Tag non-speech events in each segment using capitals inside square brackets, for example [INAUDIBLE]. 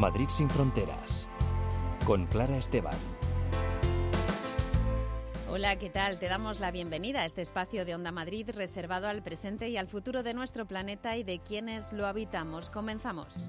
Madrid sin fronteras. Con Clara Esteban. Hola, ¿qué tal? Te damos la bienvenida a este espacio de Onda Madrid reservado al presente y al futuro de nuestro planeta y de quienes lo habitamos. Comenzamos.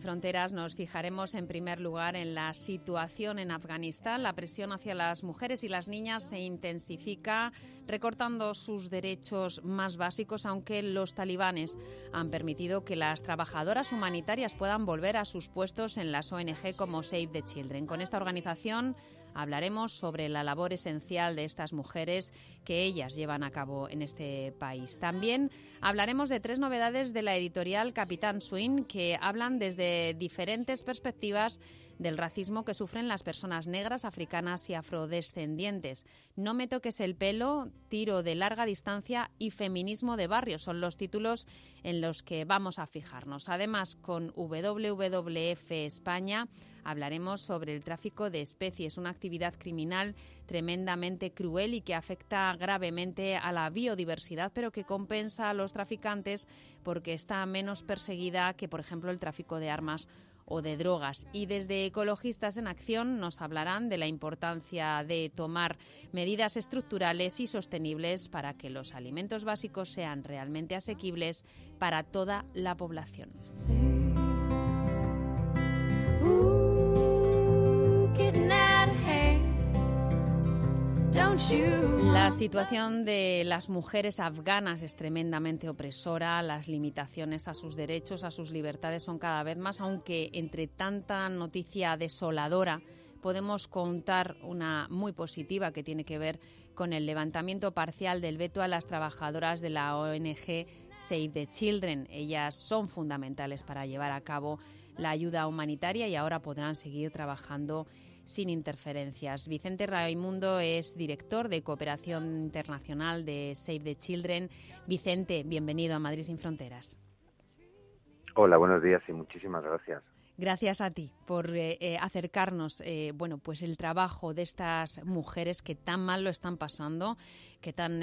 Fronteras nos fijaremos en primer lugar en la situación en Afganistán. La presión hacia las mujeres y las niñas se intensifica recortando sus derechos más básicos, aunque los talibanes han permitido que las trabajadoras humanitarias puedan volver a sus puestos en las ONG como Save the Children. Con esta organización Hablaremos sobre la labor esencial de estas mujeres que ellas llevan a cabo en este país. También hablaremos de tres novedades de la editorial Capitán Swing que hablan desde diferentes perspectivas del racismo que sufren las personas negras, africanas y afrodescendientes. No me toques el pelo, tiro de larga distancia y feminismo de barrio son los títulos en los que vamos a fijarnos. Además, con WWF España hablaremos sobre el tráfico de especies, una actividad criminal tremendamente cruel y que afecta gravemente a la biodiversidad, pero que compensa a los traficantes porque está menos perseguida que, por ejemplo, el tráfico de armas o de drogas. Y desde Ecologistas en Acción nos hablarán de la importancia de tomar medidas estructurales y sostenibles para que los alimentos básicos sean realmente asequibles para toda la población. La situación de las mujeres afganas es tremendamente opresora, las limitaciones a sus derechos, a sus libertades son cada vez más, aunque entre tanta noticia desoladora podemos contar una muy positiva que tiene que ver con el levantamiento parcial del veto a las trabajadoras de la ONG Save the Children. Ellas son fundamentales para llevar a cabo la ayuda humanitaria y ahora podrán seguir trabajando sin interferencias. Vicente Raimundo es director de cooperación internacional de Save the Children. Vicente, bienvenido a Madrid sin Fronteras. Hola, buenos días y muchísimas gracias. Gracias a ti por eh, eh, acercarnos, eh, bueno, pues el trabajo de estas mujeres que tan mal lo están pasando, que tan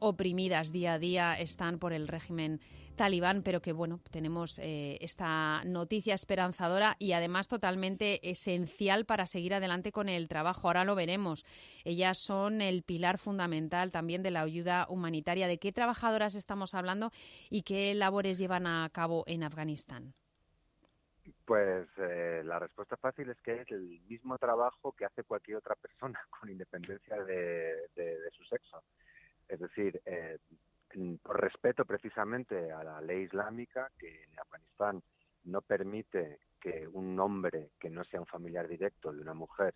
oprimidas día a día están por el régimen talibán, pero que bueno, tenemos esta noticia esperanzadora y además totalmente esencial para seguir adelante con el trabajo. Ahora lo veremos. Ellas son el pilar fundamental también de la ayuda humanitaria. ¿De qué trabajadoras estamos hablando y qué labores llevan a cabo en Afganistán? Pues eh, la respuesta fácil es que es el mismo trabajo que hace cualquier otra persona, [LAUGHS] con independencia de, su sexo. Es decir, eh, por respeto precisamente a la ley islámica, que en Afganistán no permite que un hombre que no sea un familiar directo de una mujer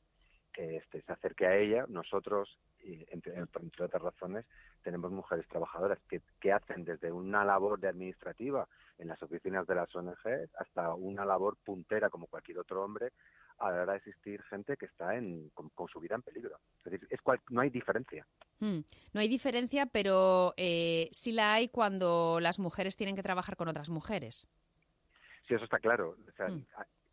este, se acerque a ella, nosotros, entre, entre otras razones, tenemos mujeres trabajadoras que, que hacen desde una labor de administrativa en las oficinas de las ONG hasta una labor puntera como cualquier otro hombre a la hora de existir gente que está en, con, su vida en peligro. Es decir, es no hay diferencia. Hmm. No hay diferencia, pero eh, sí la hay cuando las mujeres tienen que trabajar con otras mujeres. Sí, eso está claro. Hmm.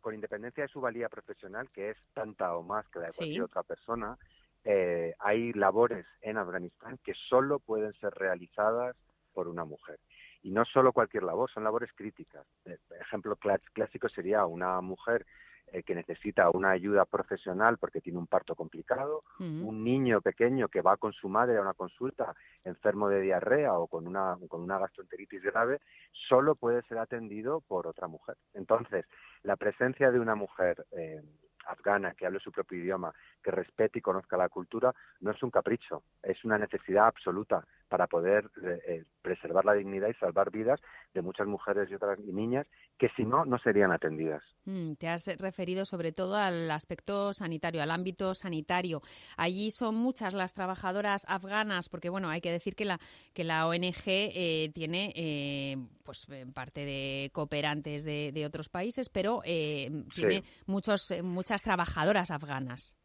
Con independencia de su valía profesional, que es tanta o más que la de cualquier otra persona, eh, hay labores en Afganistán que solo pueden ser realizadas por una mujer. Y no solo cualquier labor, son labores críticas. Eh, ejemplo clásico sería una mujer eh, que necesita una ayuda profesional porque tiene un parto complicado, un niño pequeño que va con su madre a una consulta enfermo de diarrea o con una, con una gastroenteritis grave, solo puede ser atendido por otra mujer. Entonces, la presencia de una mujer eh, afgana que hable su propio idioma, que respete y conozca la cultura, no es un capricho, es una necesidad absoluta para poder eh, eh, preservar la dignidad y salvar vidas de muchas mujeres y otras niñas que si no, no serían atendidas. Mm, te has referido sobre todo al aspecto sanitario, al ámbito sanitario. Allí son muchas las trabajadoras afganas, porque bueno, hay que decir que la, que la ONG eh, tiene pues parte de cooperantes de, otros países, pero tiene muchos, muchas trabajadoras afganas.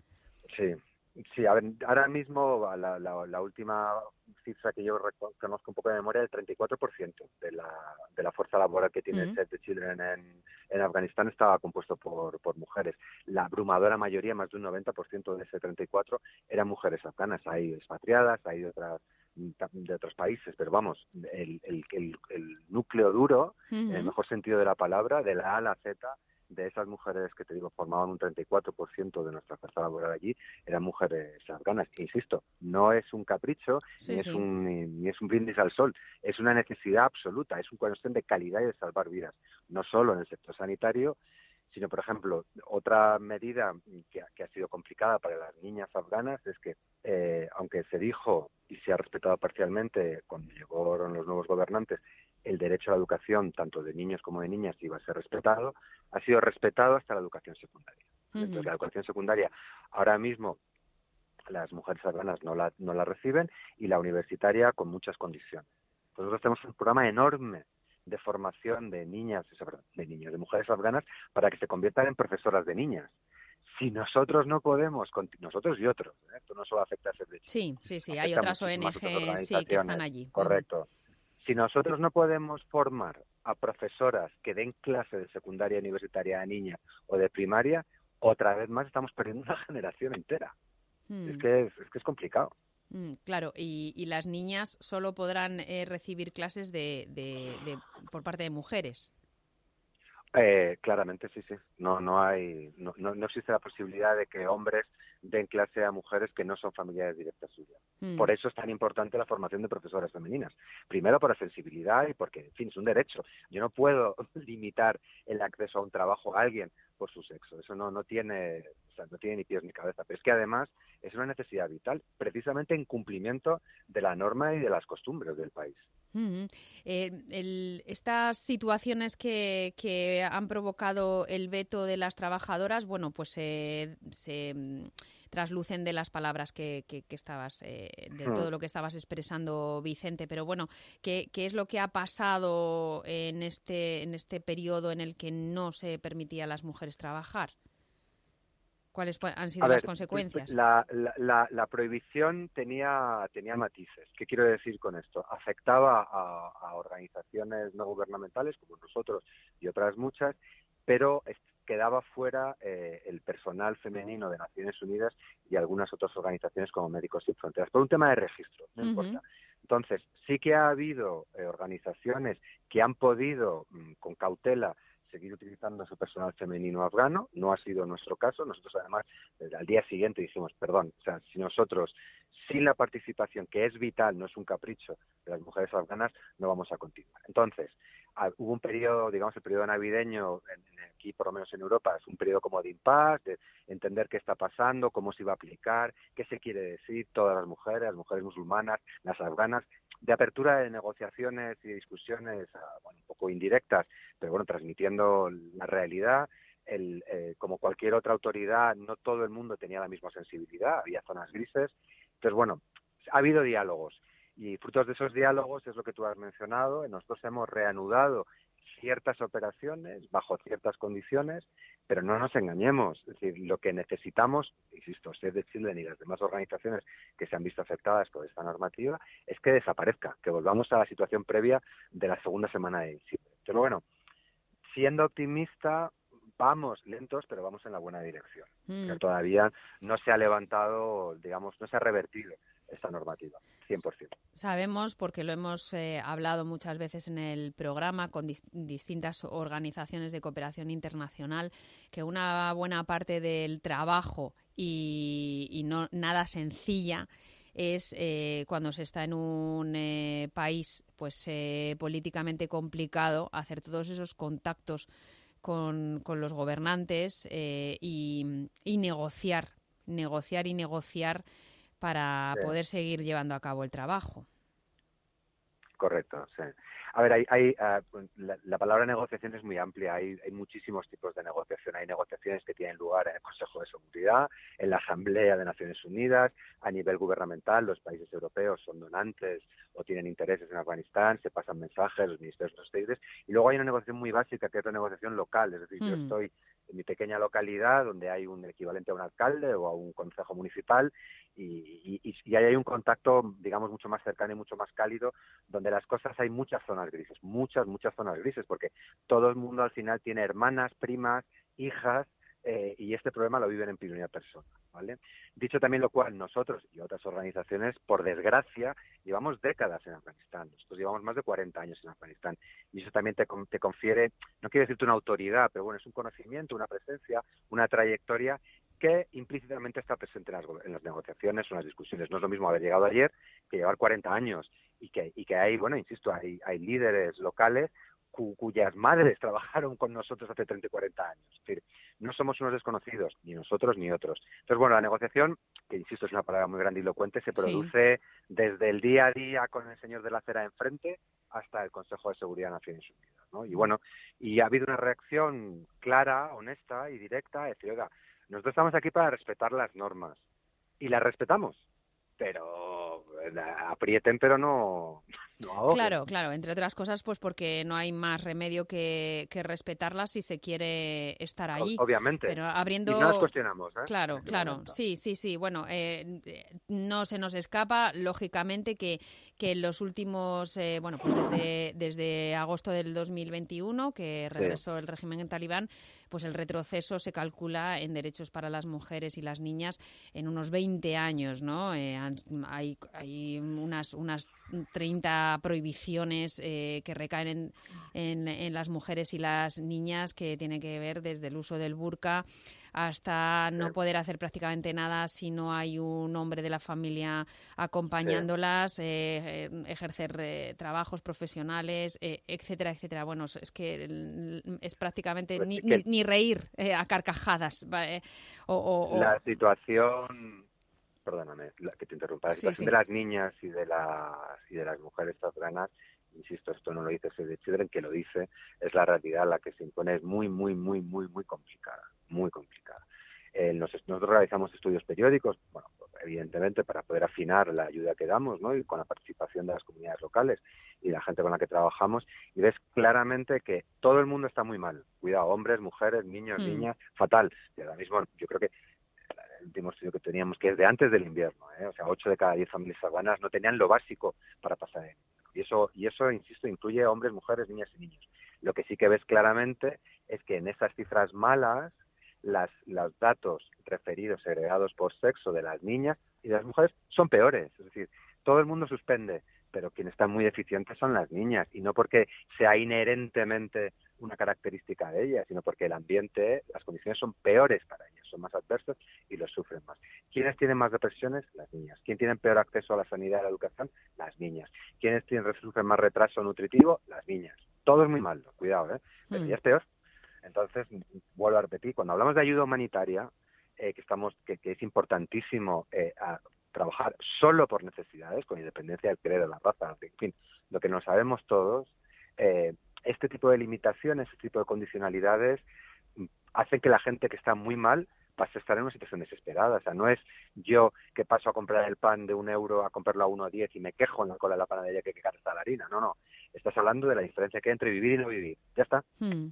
Sí, sí, ahora mismo la, la última cifra que yo conozco un poco de memoria, el 34% de la, de la fuerza laboral que tiene el Save the Children en, en Afganistán estaba compuesto por, por mujeres. La abrumadora mayoría, más de un 90% de ese 34%, eran mujeres afganas. Hay expatriadas, hay otras de otros países, pero vamos, el, el, el, núcleo duro, en el mejor sentido de la palabra, de la A a la Z, de esas mujeres que te digo formaban un 34% de nuestra fuerza laboral allí, eran mujeres afganas. insisto, no es un capricho, ni, Es un, ni, es un brindis al sol, es una necesidad absoluta, es una cuestión de calidad y de salvar vidas, no solo en el sector sanitario, sino, por ejemplo, otra medida que, ha sido complicada para las niñas afganas es que, eh, aunque se dijo y se ha respetado parcialmente cuando llegaron los nuevos gobernantes, el derecho a la educación, tanto de niños como de niñas, iba a ser respetado, ha sido respetado hasta la educación secundaria. Entonces, la educación secundaria ahora mismo las mujeres afganas no la, no la reciben y la universitaria con muchas condiciones. Nosotros tenemos un programa enorme de formación de niñas, de niños, de mujeres afganas, para que se conviertan en profesoras de niñas. Si nosotros no podemos, nosotros y otros, ¿eh? esto no solo afecta a Servicio. Sí, sí, sí, hay otras ONG sí, que están allí. Correcto. Si nosotros no podemos formar a profesoras que den clase de secundaria universitaria a niñas o de primaria, otra vez más estamos perdiendo una generación entera. Es, hmm. que es, que es complicado. Mm, claro, y, las niñas solo podrán eh, recibir clases de, de, por parte de mujeres. Eh, claramente sí, sí. No, no hay, no, no, existe la posibilidad de que hombres den clase a mujeres que no son familiares directas suyas. Mm. Por eso es tan importante la formación de profesoras femeninas. Primero por la sensibilidad y porque, en fin, es un derecho. Yo no puedo [LAUGHS] limitar el acceso a un trabajo a alguien por su sexo. Eso no, no tiene, no tiene ni pies ni cabeza. Pero es que además es una necesidad vital, precisamente en cumplimiento de la norma y de las costumbres del país. Eh, estas situaciones que, que, han provocado el veto de las trabajadoras, bueno, pues se mm, traslucen de las palabras que, que, estabas, eh, de todo lo que estabas expresando, Vicente. Pero bueno, ¿qué, ¿qué, es lo que ha pasado en este, en este periodo en el que no se permitía a las mujeres trabajar? ¿Cuáles han sido las consecuencias? La, la, la, prohibición tenía, tenía matices. ¿Qué quiero decir con esto? Afectaba a, organizaciones no gubernamentales como nosotros y otras muchas, pero quedaba fuera eh, el personal femenino de Naciones Unidas y algunas otras organizaciones como Médicos Sin Fronteras, por un tema de registro, no importa. Entonces, sí que ha habido eh, organizaciones que han podido, mm, con cautela, seguir utilizando su personal femenino afgano. No ha sido nuestro caso. Nosotros, además, al día siguiente dijimos, perdón, o sea, si nosotros, sin la participación, que es vital, no es un capricho de las mujeres afganas, no vamos a continuar. Entonces, ah, hubo un periodo, digamos, el periodo navideño, aquí por lo menos en Europa, es un periodo como de impasse, de entender qué está pasando, cómo se iba a aplicar, qué se quiere decir, todas las mujeres, las mujeres musulmanas, las afganas, de apertura de negociaciones y discusiones ah, un poco indirectas, pero bueno, transmitiendo la realidad. El, eh, como cualquier otra autoridad, no todo el mundo tenía la misma sensibilidad, había zonas grises. Entonces, bueno, ha habido diálogos y frutos de esos diálogos es lo que tú has mencionado. Nosotros hemos reanudado ciertas operaciones bajo ciertas condiciones, pero no nos engañemos. Es decir, lo que necesitamos, insisto, Save the Children y las demás organizaciones que se han visto afectadas por esta normativa, es que desaparezca, que volvamos a la situación previa de la segunda semana de diciembre. Pero bueno, siendo optimista, vamos lentos, pero vamos en la buena dirección. Mm. todavía no se ha levantado, digamos, no se ha revertido esta normativa, 100%. Sabemos, porque lo hemos eh, hablado muchas veces en el programa con distintas organizaciones de cooperación internacional, que una buena parte del trabajo y, no nada sencilla es eh, cuando se está en un eh, país pues políticamente complicado hacer todos esos contactos con, con los gobernantes y, y negociar negociar y negociar para poder seguir llevando a cabo el trabajo. Correcto, sí. A ver, hay, hay ah, pues, la, palabra negociación es muy amplia. Hay, hay, muchísimos tipos de negociación. Hay negociaciones que tienen lugar en el Consejo de Seguridad, en la Asamblea de Naciones Unidas, a nivel gubernamental. Los países europeos son donantes o tienen intereses en Afganistán, se pasan mensajes, los ministerios de los países. Y luego hay una negociación muy básica que es la negociación local. Es decir, yo hmm. estoy en mi pequeña localidad, donde hay un equivalente a un alcalde o a un consejo municipal, y, y, ahí hay un contacto, digamos, mucho más cercano y mucho más cálido, donde las cosas hay muchas zonas grises, muchas, muchas zonas grises, porque todo el mundo al final tiene hermanas, primas, hijas, eh, y este problema lo viven en primera persona. ¿Vale? Dicho también lo cual, nosotros y otras organizaciones, por desgracia, llevamos décadas en Afganistán. Nosotros llevamos más de 40 años en Afganistán. Y eso también te, te confiere, no quiero decirte una autoridad, pero bueno, es un conocimiento, una presencia, una trayectoria que implícitamente está presente en las, negociaciones o en las discusiones. No es lo mismo haber llegado ayer que llevar 40 años y que, hay, bueno, insisto, hay, hay líderes locales cuyas madres [LAUGHS] trabajaron con nosotros hace 30 y 40 años. Es decir, no somos unos desconocidos, ni nosotros ni otros. Entonces, bueno, la negociación, que insisto es una palabra muy grandilocuente, se produce desde el día a día con el señor de la acera enfrente hasta el Consejo de Seguridad de Naciones Unidas. ¿no? Y bueno, y ha habido una reacción clara, honesta y directa, es decir, oiga, nosotros estamos aquí para respetar las normas. Y las respetamos, pero eh, aprieten, pero no, Claro, claro, entre otras cosas, pues porque no hay más remedio que, respetarlas si se quiere estar allí. Obviamente. Pero abriendo. Y no las cuestionamos, ¿eh? Claro, claro. Sí, sí, sí. Bueno, eh, no se nos escapa, lógicamente, que, que en los últimos. Eh, bueno, pues desde, desde agosto del 2021, que regresó el régimen en talibán, pues el retroceso se calcula en derechos para las mujeres y las niñas en unos 20 años, ¿no? hay, hay unas, unas 30 prohibiciones eh, que recaen en, en, las mujeres y las niñas, que tiene que ver desde el uso del burka hasta no poder hacer prácticamente nada si no hay un hombre de la familia acompañándolas, eh, ejercer eh, trabajos profesionales, etcétera, etcétera. Bueno, es que es prácticamente pues ni, ni, reír a carcajadas. O, La situación perdóname que te interrumpa, la situación de las niñas y de las, y de las mujeres afganas, insisto, esto no lo dice de Children, que lo dice, es la realidad la que se impone, es muy, muy, muy, muy, muy complicada, muy complicada. Eh, nosotros realizamos estudios periódicos, bueno, evidentemente para poder afinar la ayuda que damos, ¿no? Y con la participación de las comunidades locales y la gente con la que trabajamos, y ves claramente que todo el mundo está muy mal. Cuidado, hombres, mujeres, niños, hmm. niñas, fatal. Y ahora mismo yo creo que último estudio que teníamos, que es de antes del invierno, ¿eh? o sea, 8 de cada 10 familias afganas no tenían lo básico para pasar el Y eso, y eso, insisto, incluye hombres, mujeres, niñas y niños. Lo que sí que ves claramente es que en esas cifras malas, las, los datos referidos, segregados por sexo de las niñas y de las mujeres son peores. Es decir, todo el mundo suspende, pero quienes están muy deficientes son las niñas, y no porque sea inherentemente una característica de ellas, sino porque el ambiente, las condiciones son peores para ellas, son más adversas y los sufren más. ¿Quiénes tienen más depresiones? Las niñas. ¿Quién tienen peor acceso a la sanidad y a la educación? Las niñas. ¿Quiénes tienen, sufren más retraso nutritivo? Las niñas. Todo es muy malo, cuidado, ¿eh? Pero mm. ya es peor. Entonces, vuelvo a repetir, cuando hablamos de ayuda humanitaria, eh, que, estamos, que, es importantísimo eh, trabajar solo por necesidades, con independencia del credo, la raza, en fin, lo que no sabemos todos, eh, este tipo de limitaciones, este tipo de condicionalidades mm, hacen que la gente que está muy mal pase a estar en una situación desesperada. O sea, no es yo que paso a comprar el pan de un euro a comprarlo a uno a diez y me quejo en la cola de la panadería que, que está la harina. No, no. Estás hablando de la diferencia que hay entre vivir y no vivir. Ya está. Hmm.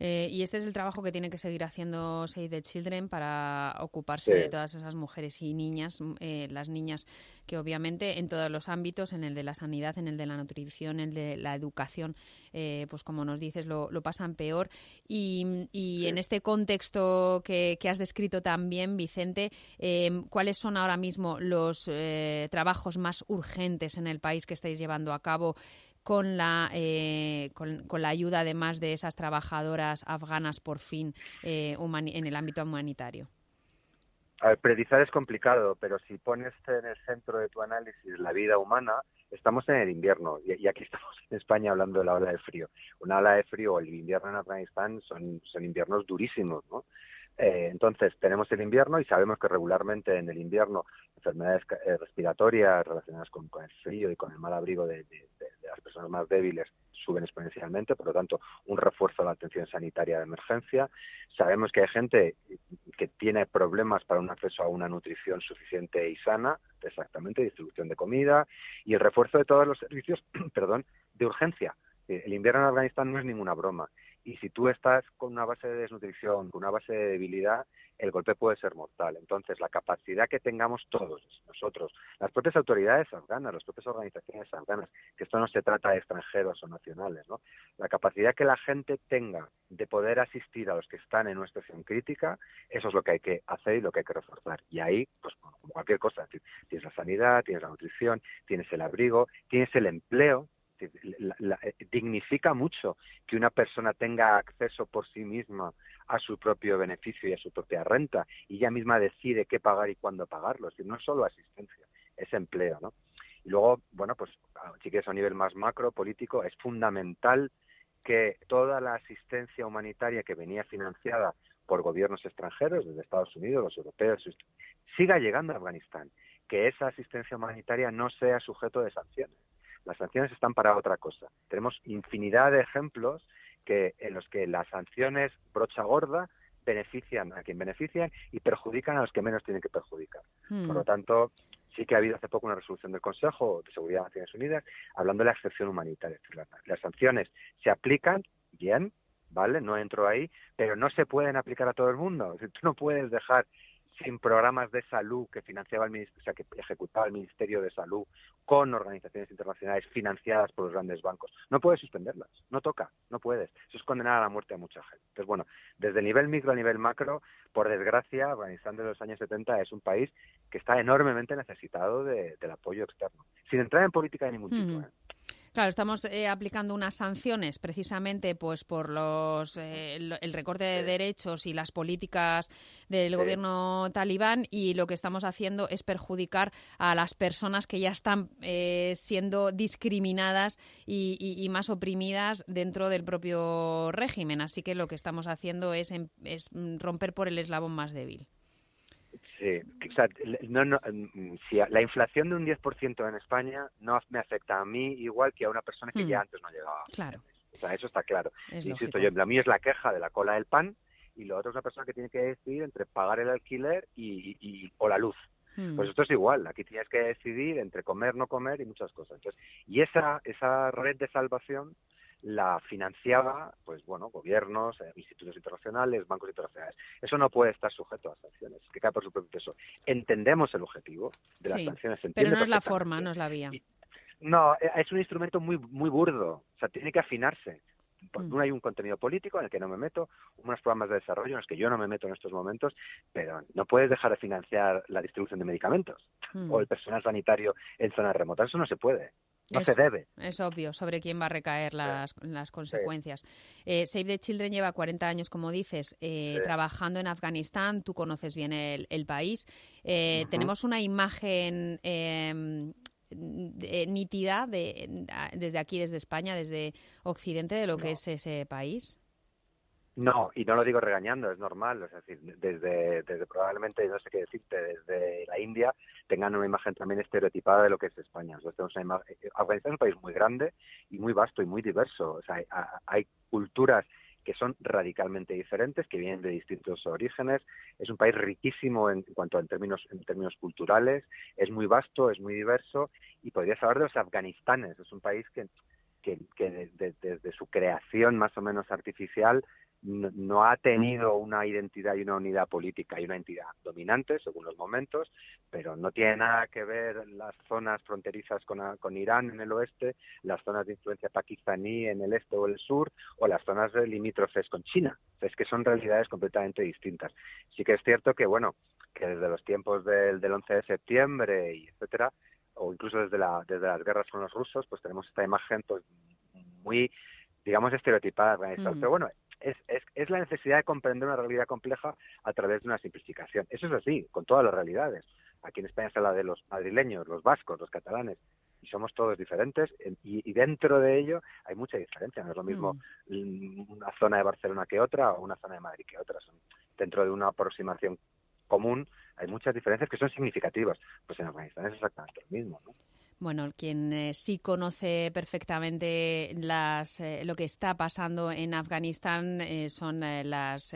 Eh, y este es el trabajo que tiene que seguir haciendo Save the Children para ocuparse de todas esas mujeres y niñas, mm, eh, las niñas que obviamente en todos los ámbitos, en el de la sanidad, en el de la nutrición, en el de la educación, eh, pues como nos dices, lo, pasan peor. Y, en este contexto que, que, has descrito también, Vicente, ¿cuáles son ahora mismo los trabajos más urgentes en el país que estáis llevando a cabo? Con la, eh, con, la ayuda además de esas trabajadoras afganas por fin eh, en el ámbito humanitario? A es complicado, pero si pones en el centro de tu análisis la vida humana, estamos en el invierno y, aquí [LAUGHS] estamos en España hablando de la ola de frío. Una ola de frío o el invierno en Afganistán son, son inviernos durísimos, ¿no? Eh, entonces, tenemos el invierno y sabemos que regularmente en el invierno enfermedades respiratorias relacionadas con, el frío y con el mal abrigo de, las personas más débiles suben exponencialmente, por lo tanto, un refuerzo de la atención sanitaria de emergencia. Sabemos que hay gente que tiene problemas para un acceso a una nutrición suficiente y sana, exactamente, distribución de comida y el refuerzo de todos los servicios, [CLEARS THROAT] perdón, de urgencia. El invierno en Afganistán no es ninguna broma y si tú estás con una base de desnutrición, con una base de debilidad, el golpe puede ser mortal. Entonces, la capacidad que tengamos todos nosotros, las propias autoridades afganas, las propias organizaciones afganas, que esto no se trata de extranjeros o nacionales, ¿no? La capacidad que la gente tenga de poder asistir a los que están en una situación crítica, eso es lo que hay que hacer y lo que hay que reforzar. Y ahí, pues como cualquier cosa, tienes la sanidad, tienes la nutrición, tienes el abrigo, tienes el empleo, eh, dignifica mucho que una persona tenga acceso por sí misma a su propio beneficio y a su propia renta y ella misma decide qué pagar y cuándo pagarlo. Es decir, no es solo asistencia, es empleo, ¿no? Y luego, bueno, pues si quieres a nivel más macro, político, es fundamental que toda la asistencia humanitaria que venía financiada por gobiernos extranjeros, desde Estados Unidos, los europeos, siga llegando a Afganistán, que esa asistencia humanitaria no sea sujeto de sanciones. Las sanciones están para otra cosa. Tenemos infinidad de ejemplos que, en los que las sanciones brocha gorda benefician a quien benefician y perjudican a los que menos tienen que perjudicar. Por lo hmm. tanto, sí que ha habido hace poco una resolución del Consejo de Seguridad de Naciones Unidas hablando de la excepción humanitaria. Las, sanciones se aplican bien, ¿vale? No entro ahí, pero no se pueden aplicar a todo el mundo. tú no puedes dejar sin programas de salud que financiaba el o sea, que ejecutaba el Ministerio de Salud con organizaciones internacionales financiadas por los grandes bancos. No puedes suspenderlas, no toca, no puedes. Eso es condenar a la muerte a mucha gente. Entonces, bueno, desde nivel micro a nivel macro, por desgracia, Afganistán de los años 70 es un país que está enormemente necesitado del apoyo externo, sin entrar en política de ningún tipo. ¿eh? Claro, estamos eh, aplicando unas sanciones precisamente pues por los eh, el, recorte de derechos y las políticas del gobierno talibán y lo que estamos haciendo es perjudicar a las personas que ya están eh, siendo discriminadas y, más oprimidas dentro del propio régimen. Así que lo que estamos haciendo es, em, es romper por el eslabón más débil. Sí, o sea, no, no, mm, si la inflación de un 10% en España no me afecta a mí igual que a una persona que ya hmm. antes no llegaba. Claro. O sea, eso está claro. Insisto, yo, la mía es la queja de la cola del pan y lo otro es una persona que tiene que decidir entre pagar el alquiler y, y, o la luz. Hmm. Pues esto es igual, aquí tienes que decidir entre comer, no comer y muchas cosas. Entonces, y esa, esa red de salvación la financiaba, pues bueno, gobiernos, eh, institutos internacionales, bancos internacionales. Eso no puede estar sujeto a sanciones, que cae por su propio peso. Entendemos el objetivo de las sanciones. Pero no es la forma, no es la vía. no, eh, es un instrumento muy, muy burdo, o sea, tiene que afinarse. Mm. No hay un contenido político en el que no me meto, unos programas de desarrollo en los que yo no me meto en estos momentos, pero no puedes dejar de financiar la distribución de medicamentos mm. o el personal sanitario en zonas remotas. Eso no se puede. No se debe. Es obvio sobre quién va a recaer las, las consecuencias. Eh, Save the Children lleva 40 años, como dices, eh, trabajando en Afganistán. Tú conoces bien el, país. Eh, tenemos una imagen em, nítida de, desde aquí, desde España, desde Occidente, de lo que es ese país. No, y no lo digo regañando, es normal. Es decir, desde, desde probablemente, no sé qué decirte, desde la India tengan una imagen también estereotipada de lo que es España. Eh, Afganistán es un país muy grande y muy vasto y muy diverso. O sea, hay, culturas que son radicalmente diferentes, que vienen de distintos orígenes. Es un país riquísimo en, cuanto a en términos, en términos culturales, es muy vasto, es muy diverso y podrías hablar de los afganistanes. Es un país que, que, desde su creación más o menos artificial no, ha tenido una identidad y una unidad política y una entidad dominante según los momentos, pero no tiene nada que ver las zonas fronterizas con, con Irán en el oeste, las zonas de influencia pakistaní en el este o el sur, o las zonas limítrofes con China. Es que son realidades completamente distintas. Sí que es cierto que, bueno, que desde los tiempos del, del 11 de septiembre y etcétera, o incluso desde, la, desde las guerras con los rusos, pues tenemos esta imagen pues muy digamos, estereotipada. Pero bueno, es, es, es, la necesidad de comprender una realidad compleja a través de una simplificación. Eso es así, con todas las realidades. Aquí en España se habla de los madrileños, los vascos, los catalanes, y somos todos diferentes, y, dentro de ello hay mucha diferencia. No es lo mismo mm. una zona de Barcelona que otra, o una zona de Madrid que otra. Son, dentro de una aproximación común hay muchas diferencias que son significativas. Pues en Afganistán es exactamente lo mismo. ¿no? Bueno, quien eh, sí conoce perfectamente las, eh, lo que está pasando en Afganistán eh, son las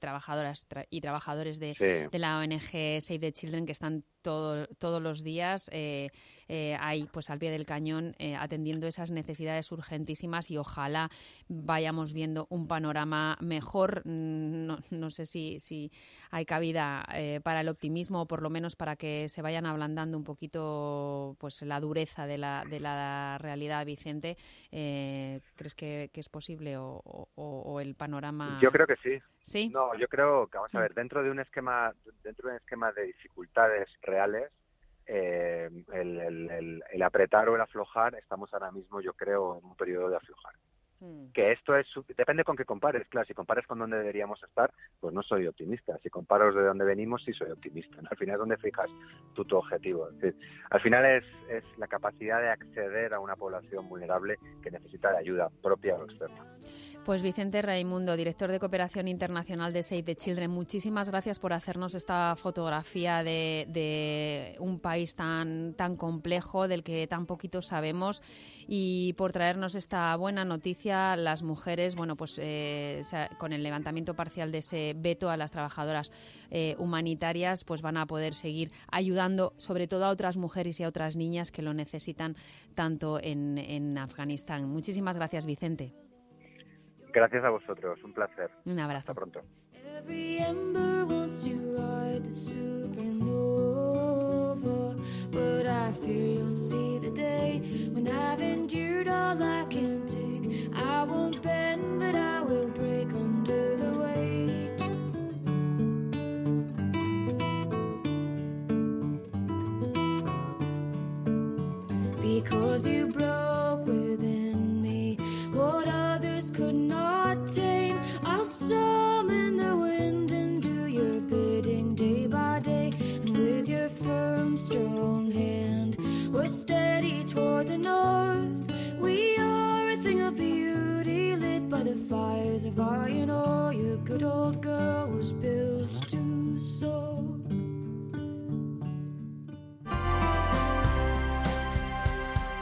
trabajadoras y trabajadores de, de, la ONG Save the Children que están todos los días eh, eh, pues al pie del cañón, eh, atendiendo esas necesidades urgentísimas y ojalá vayamos viendo un panorama mejor. Mm, no, sé si, si, hay cabida para el optimismo o por lo menos para que se vayan ablandando un poquito pues la dureza de la, de la realidad, Vicente. ¿Crees que, es posible o, el panorama? Yo creo que sí. ¿Sí? No, yo creo que, vamos a ver, dentro de un esquema, dentro de un esquema de dificultades reales, eh, el, el, apretar o el aflojar, estamos ahora mismo, yo creo, en un periodo de aflojar. Hmm. Que esto es, depende con qué compares, claro, si compares con dónde deberíamos estar, pues no soy optimista. Si comparas de dónde venimos, sí soy optimista. Al final es donde fijas tu, tu objetivo. al final es, es la capacidad de acceder a una población vulnerable que necesita de ayuda propia o externa. Pues Vicente Raimundo, director de Cooperación Internacional de Save the Children, muchísimas gracias por hacernos esta fotografía de, un país tan, tan complejo, del que tan poquito sabemos, y por traernos esta buena noticia. Las mujeres, bueno, pues eh, con el levantamiento parcial de ese veto a las trabajadoras eh, humanitarias, pues van a poder seguir ayudando, sobre todo a otras mujeres y a otras niñas que lo necesitan tanto en, en Afganistán. Muchísimas gracias, Vicente. Gracias a vosotros, un placer. Un abrazo. Hasta pronto. But I fear fires of iron ore. Your good old girl was built to soar.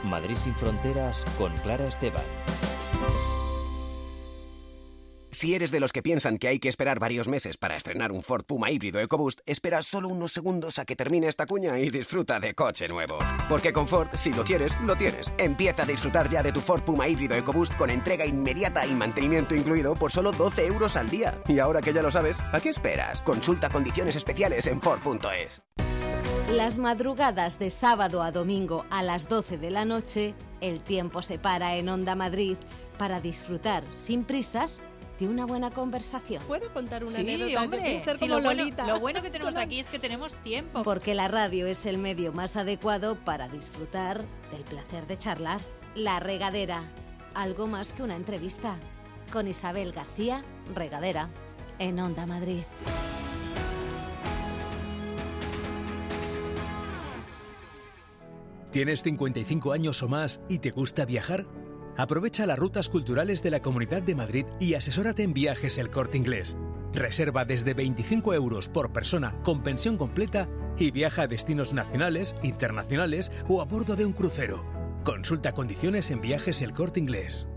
Madrid sin fronteras con Clara Esteban. Si eres de los que piensan que hay que esperar varios meses para estrenar un Ford Puma híbrido EcoBoost, espera solo unos segundos a que termine esta cuña y disfruta de coche nuevo. Porque con Ford, si lo quieres, lo tienes. Empieza a disfrutar ya de tu Ford Puma híbrido EcoBoost con entrega inmediata y mantenimiento incluido por solo 12 euros al día. Y ahora que ya lo sabes, ¿a qué esperas? Consulta condiciones especiales en Ford.es. Las madrugadas de sábado a domingo a las 12 de la noche, el tiempo se para en Onda Madrid para disfrutar sin prisas de una buena conversación. ¿Puedo contar una sí, anécdota? Hombre, ser como lo, Lolita. Bueno, lo bueno que tenemos [LAUGHS] aquí es que tenemos tiempo. Porque la radio es el medio más adecuado para disfrutar del placer de charlar. La regadera, algo más que una entrevista. Con Isabel García, regadera, en Onda Madrid. ¿Tienes 55 años o más y te gusta viajar? Aprovecha las rutas culturales de la Comunidad de Madrid y asesórate en viajes el corte inglés. Reserva desde 25 euros por persona con pensión completa y viaja a destinos nacionales, internacionales o a bordo de un crucero. Consulta condiciones en viajes el corte inglés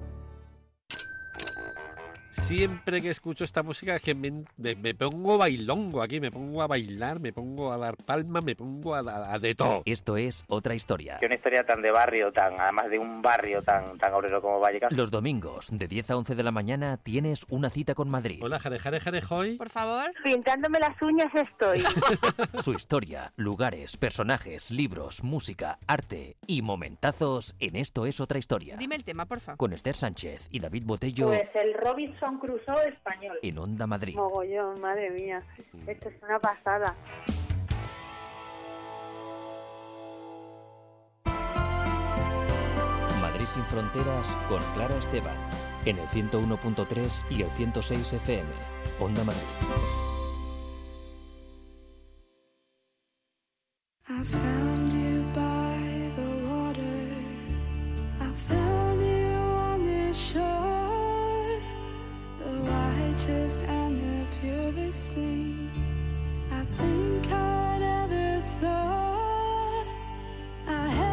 siempre que escucho esta música que me, pongo bailongo aquí, me pongo a bailar, me pongo a dar palmas, me pongo a, de todo. Esto es otra historia. Que una historia tan de barrio, tan además de un barrio tan, tan obrero como Vallecas. Los domingos, de 10 a 11 de la mañana, tienes una cita con Madrid. Hola, jare, jare, jare, hoy. Por favor. Pintándome las uñas estoy. [LAUGHS] [LAUGHS] Su historia, lugares, personajes, libros, música, arte y momentazos en Esto es otra historia. Dime el tema, por favor. Con Esther Sánchez y David Botello. Pues el Robinson cruzó español. En Onda Madrid. Mogollón, madre mía. Esto es una pasada. Madrid sin fronteras con Clara Esteban. En el 101.3 y el 106 FM. Onda Madrid. I think I'd ever saw. I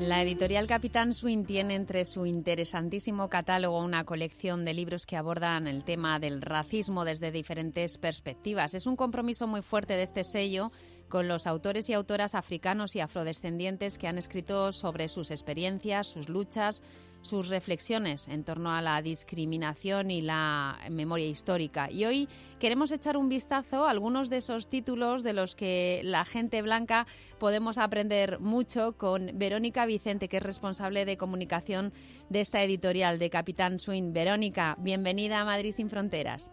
La editorial Capitán Swing tiene entre su interesantísimo catálogo una colección de libros que abordan el tema del racismo desde diferentes perspectivas. Es un compromiso muy fuerte de este sello con los autores y autoras africanos y afrodescendientes que han escrito sobre sus experiencias, sus luchas, sus reflexiones en torno a la discriminación y la memoria histórica. Y hoy queremos echar un vistazo a algunos de esos títulos de los que la gente blanca podemos aprender mucho con Verónica Vicente, que es responsable de comunicación de esta editorial de Capitán Swing. Verónica, bienvenida a Madrid sin Fronteras.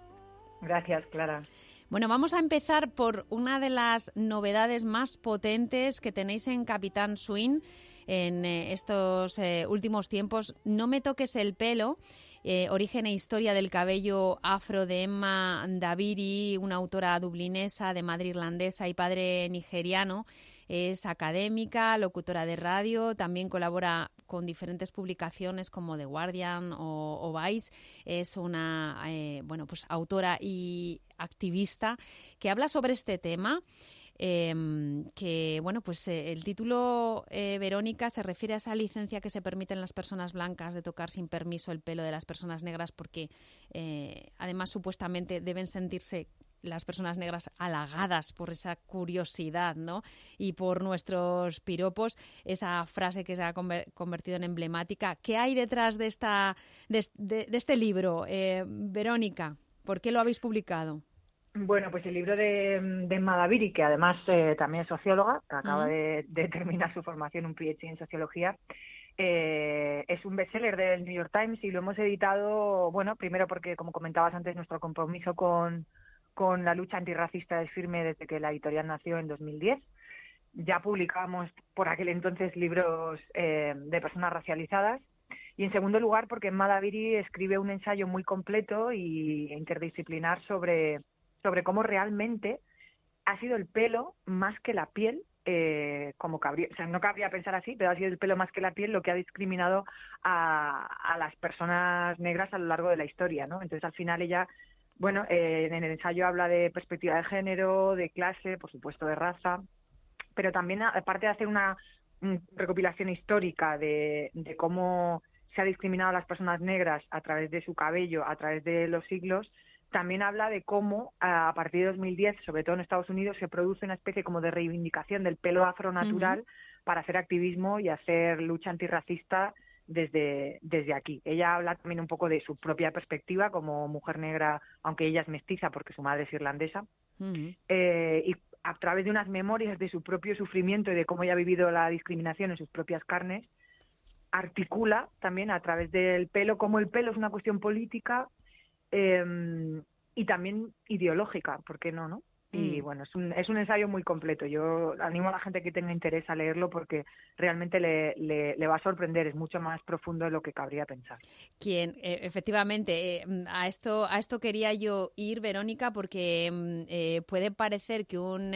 Gracias, Clara. Bueno, vamos a empezar por una de las novedades más potentes que tenéis en Capitán Swing en eh, estos eh, últimos tiempos. No me toques el pelo. Eh, origen e historia del cabello afro de Emma Daviri, una autora dublinesa de madre irlandesa y padre nigeriano. Es académica, locutora de radio, también colabora con diferentes publicaciones como The Guardian o, Vice. Es una bueno, pues autora y activista que habla sobre este tema. Em, que bueno pues eh, el título eh, Verónica se refiere a esa licencia que se permite en las personas blancas de tocar sin permiso el pelo de las personas negras porque eh, además supuestamente deben sentirse las personas negras halagadas por esa curiosidad, ¿no? Y por nuestros piropos, esa frase que se ha convertido en emblemática. ¿Qué hay detrás de esta de, este libro, Verónica? ¿Por qué lo habéis publicado? Bueno, pues el libro de, de Madaviri, que además eh, también es socióloga, que acaba de, terminar su formación, un PhD en sociología, eh, es un bestseller del New York Times y lo hemos editado, bueno, primero porque, como comentabas antes, nuestro compromiso con, con la lucha antirracista es firme desde que la editorial nació en 2010. Ya publicábamos por aquel entonces libros eh, de personas racializadas y en segundo lugar porque Madaviri escribe un ensayo muy completo y interdisciplinar sobre sobre cómo realmente ha sido el pelo más que la piel eh, como cabría, o sea, no cabría pensar así, pero ha sido el pelo más que la piel lo que ha discriminado a, las personas negras a lo largo de la historia, ¿no? Entonces, al final ella, bueno, eh, en el ensayo habla de perspectiva de género, de clase, por supuesto, de raza, pero también, aparte de hacer una recopilación histórica de, de cómo se ha discriminado a las personas negras a través de su cabello, a través de los siglos, también habla de cómo a partir de 2010, sobre todo en Estados Unidos, se produce una especie como de reivindicación del pelo afro natural para hacer activismo y hacer lucha antirracista desde, desde aquí. Ella habla también un poco de su propia perspectiva como mujer negra, aunque ella es mestiza porque su madre es irlandesa, eh, y a través de unas memorias de su propio sufrimiento y de cómo ella ha vivido la discriminación en sus propias carnes, articula también a través del pelo, cómo el pelo es una cuestión política eh, y también ideológica, ¿por qué no, no? Y mm. bueno, es un, es un ensayo muy completo. Yo animo a la gente que tenga interés a leerlo porque realmente le, le, va a sorprender. Es mucho más profundo de lo que cabría pensar. Quien, eh, efectivamente, eh, a, esto, a esto quería yo ir, Verónica, porque mm, eh, puede parecer que un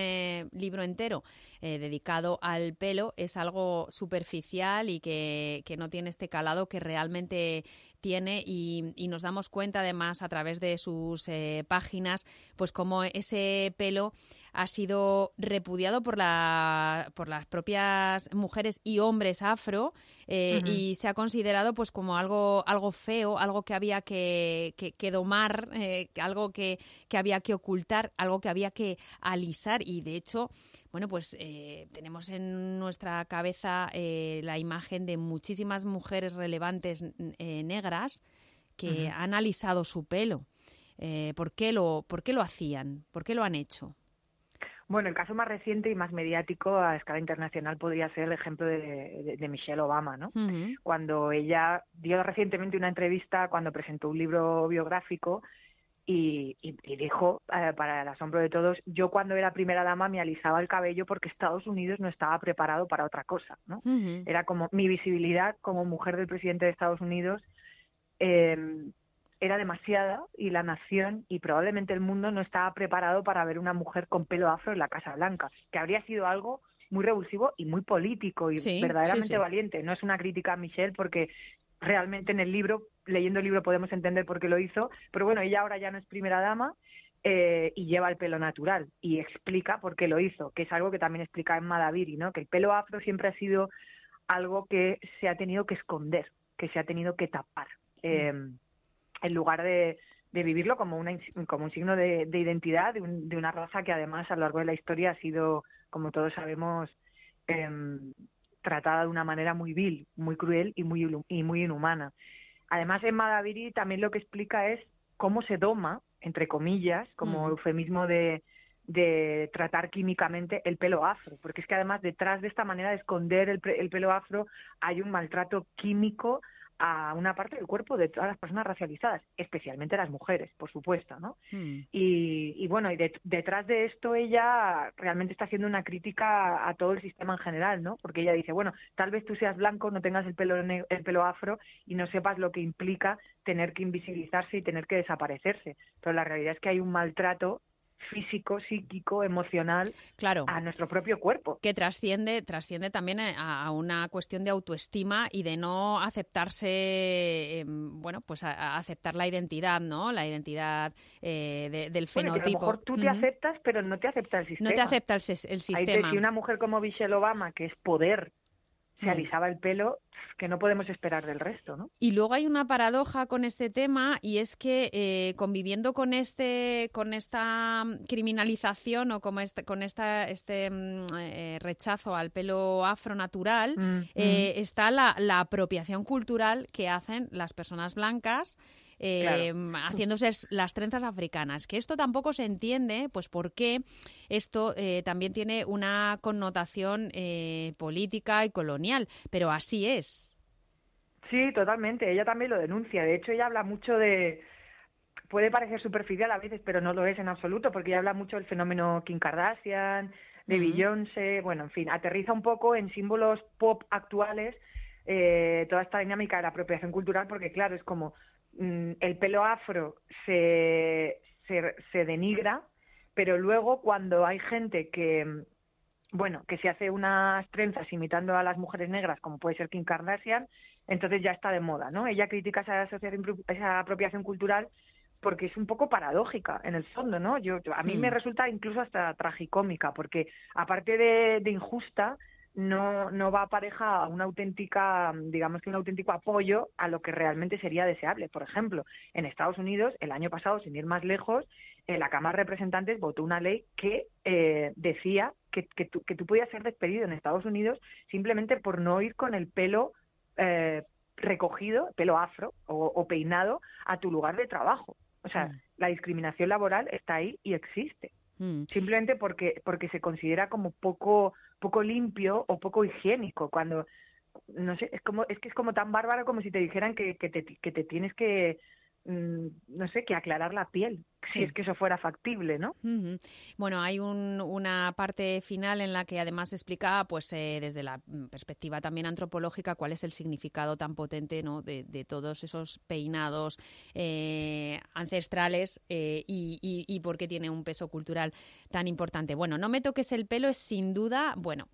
libro entero dedicado al pelo es algo superficial y que, que no tiene este calado que realmente tiene y, nos damos cuenta además a través de sus eh, páginas pues como ese pelo ha sido repudiado por, la, por las propias mujeres y hombres afro eh, y se ha considerado pues como algo, algo feo, algo que había que, que, domar, eh, algo que, que, había que ocultar, algo que había que alisar y de hecho bueno, pues eh, tenemos en nuestra cabeza la imagen de muchísimas mujeres relevantes negras que han alisado su pelo. ¿por, qué lo, ¿Por qué lo hacían? ¿Por qué lo han hecho? Bueno, el caso más reciente y más mediático a escala internacional podría ser el ejemplo de, Michelle Obama, ¿no? Cuando ella dio recientemente una entrevista cuando presentó un libro biográfico y, dijo, eh, para el asombro de todos, yo cuando era primera dama me alisaba el cabello porque Estados Unidos no estaba preparado para otra cosa, ¿no? Era como mi visibilidad como mujer del presidente de Estados Unidos eh, era demasiada y la nación y probablemente el mundo no estaba preparado para ver una mujer con pelo afro en la Casa Blanca, que habría sido algo muy revulsivo y muy político y verdaderamente valiente. No es una crítica a Michelle porque realmente en el libro, leyendo el libro podemos entender por qué lo hizo, pero bueno, ella ahora ya no es primera dama eh, y lleva el pelo natural y explica por qué lo hizo, que es algo que también explica en Madaviri, ¿no? Que el pelo afro siempre ha sido algo que se ha tenido que esconder, que se ha tenido que tapar, eh, en lugar de, de vivirlo como, una, como un signo de, de identidad de, un- de una raza que además a lo largo de la historia ha sido, como todos sabemos, em, tratada de una manera muy vil, muy cruel y muy, ilu- y muy inhumana. Además, en Madaviri también lo que explica es cómo se doma, entre comillas, como Mm. eufemismo de, de tratar químicamente el pelo afro, porque es que además detrás de esta manera de esconder el, el pelo afro hay un maltrato químico a una parte del cuerpo de todas las personas racializadas, especialmente las mujeres, por supuesto, ¿no? Mm. Y, y bueno, y de- detrás de esto ella realmente está haciendo una crítica a todo el sistema en general, ¿no? Porque ella dice, bueno, tal vez tú seas blanco, no tengas el pelo el pelo afro y no sepas lo que implica tener que invisibilizarse y tener que desaparecerse. Pero la realidad es que hay un maltrato físico, psíquico, emocional Claro. a nuestro propio cuerpo. que trasciende, trasciende también a, a una cuestión de autoestima y de no aceptarse, eh, bueno, pues a, a aceptar la identidad, ¿no? La identidad eh, de- del Bueno, fenotipo. a lo mejor tú te aceptas, pero no te acepta el sistema. No te acepta el, Ahí te- sistema. si una mujer como Michelle Obama, que es poder, se Mm. alisaba el pelo, que no podemos esperar del resto, ¿no? Y luego hay una paradoja con este tema y es que eh, conviviendo con este con esta criminalización o como este, con esta este mm, eh, rechazo al pelo afro natural Mm, eh, está la, la apropiación cultural que hacen las personas blancas eh, haciéndose las trenzas africanas. Que esto tampoco se entiende, pues por qué esto eh, también tiene una connotación eh, política y colonial, pero así es. Sí, totalmente. Ella también lo denuncia. De hecho, ella habla mucho de. Puede parecer superficial a veces, pero no lo es en absoluto, porque ella habla mucho del fenómeno Kim Kardashian, de Ujú. Beyoncé, bueno, en fin, aterriza un poco en símbolos pop actuales eh, toda esta dinámica de la apropiación cultural, porque claro, es como mm, el pelo afro se, se, se denigra, pero luego cuando hay gente que, mm, bueno, que se hace unas trenzas imitando a las mujeres negras, como puede ser Kim Kardashian, entonces ya está de moda, ¿no? Ella critica esa, asociación, esa apropiación cultural porque es un poco paradójica en el fondo, ¿no? Yo, yo- a mí me resulta incluso hasta tragicómica, porque aparte de, de injusta, no, no va pareja a una auténtica, digamos que un auténtico apoyo a lo que realmente sería deseable. Por ejemplo, en Estados Unidos, el año pasado, sin ir más lejos, eh, la Cámara de Representantes votó una ley que eh, decía que, que, tú, que tú podías ser despedido en Estados Unidos simplemente por no ir con el pelo eh, recogido, pelo afro o, o peinado a tu lugar de trabajo. O sea, Mm. la discriminación laboral está ahí y existe. Mm. Simplemente porque, porque se considera como poco, poco limpio o poco higiénico. Cuando, no sé, es como, es que es como tan bárbaro como si te dijeran que, que, te, que te tienes que, mm, no sé, que aclarar la piel, Sí. si es que eso fuera factible, ¿no? Bueno, hay un- una parte final en la que además explica, pues eh, desde la perspectiva también antropológica, cuál es el significado tan potente ¿no? de, de todos esos peinados eh, ancestrales eh, y, y- y por qué tiene un peso cultural tan importante. Bueno, No me toques el pelo es sin duda, bueno,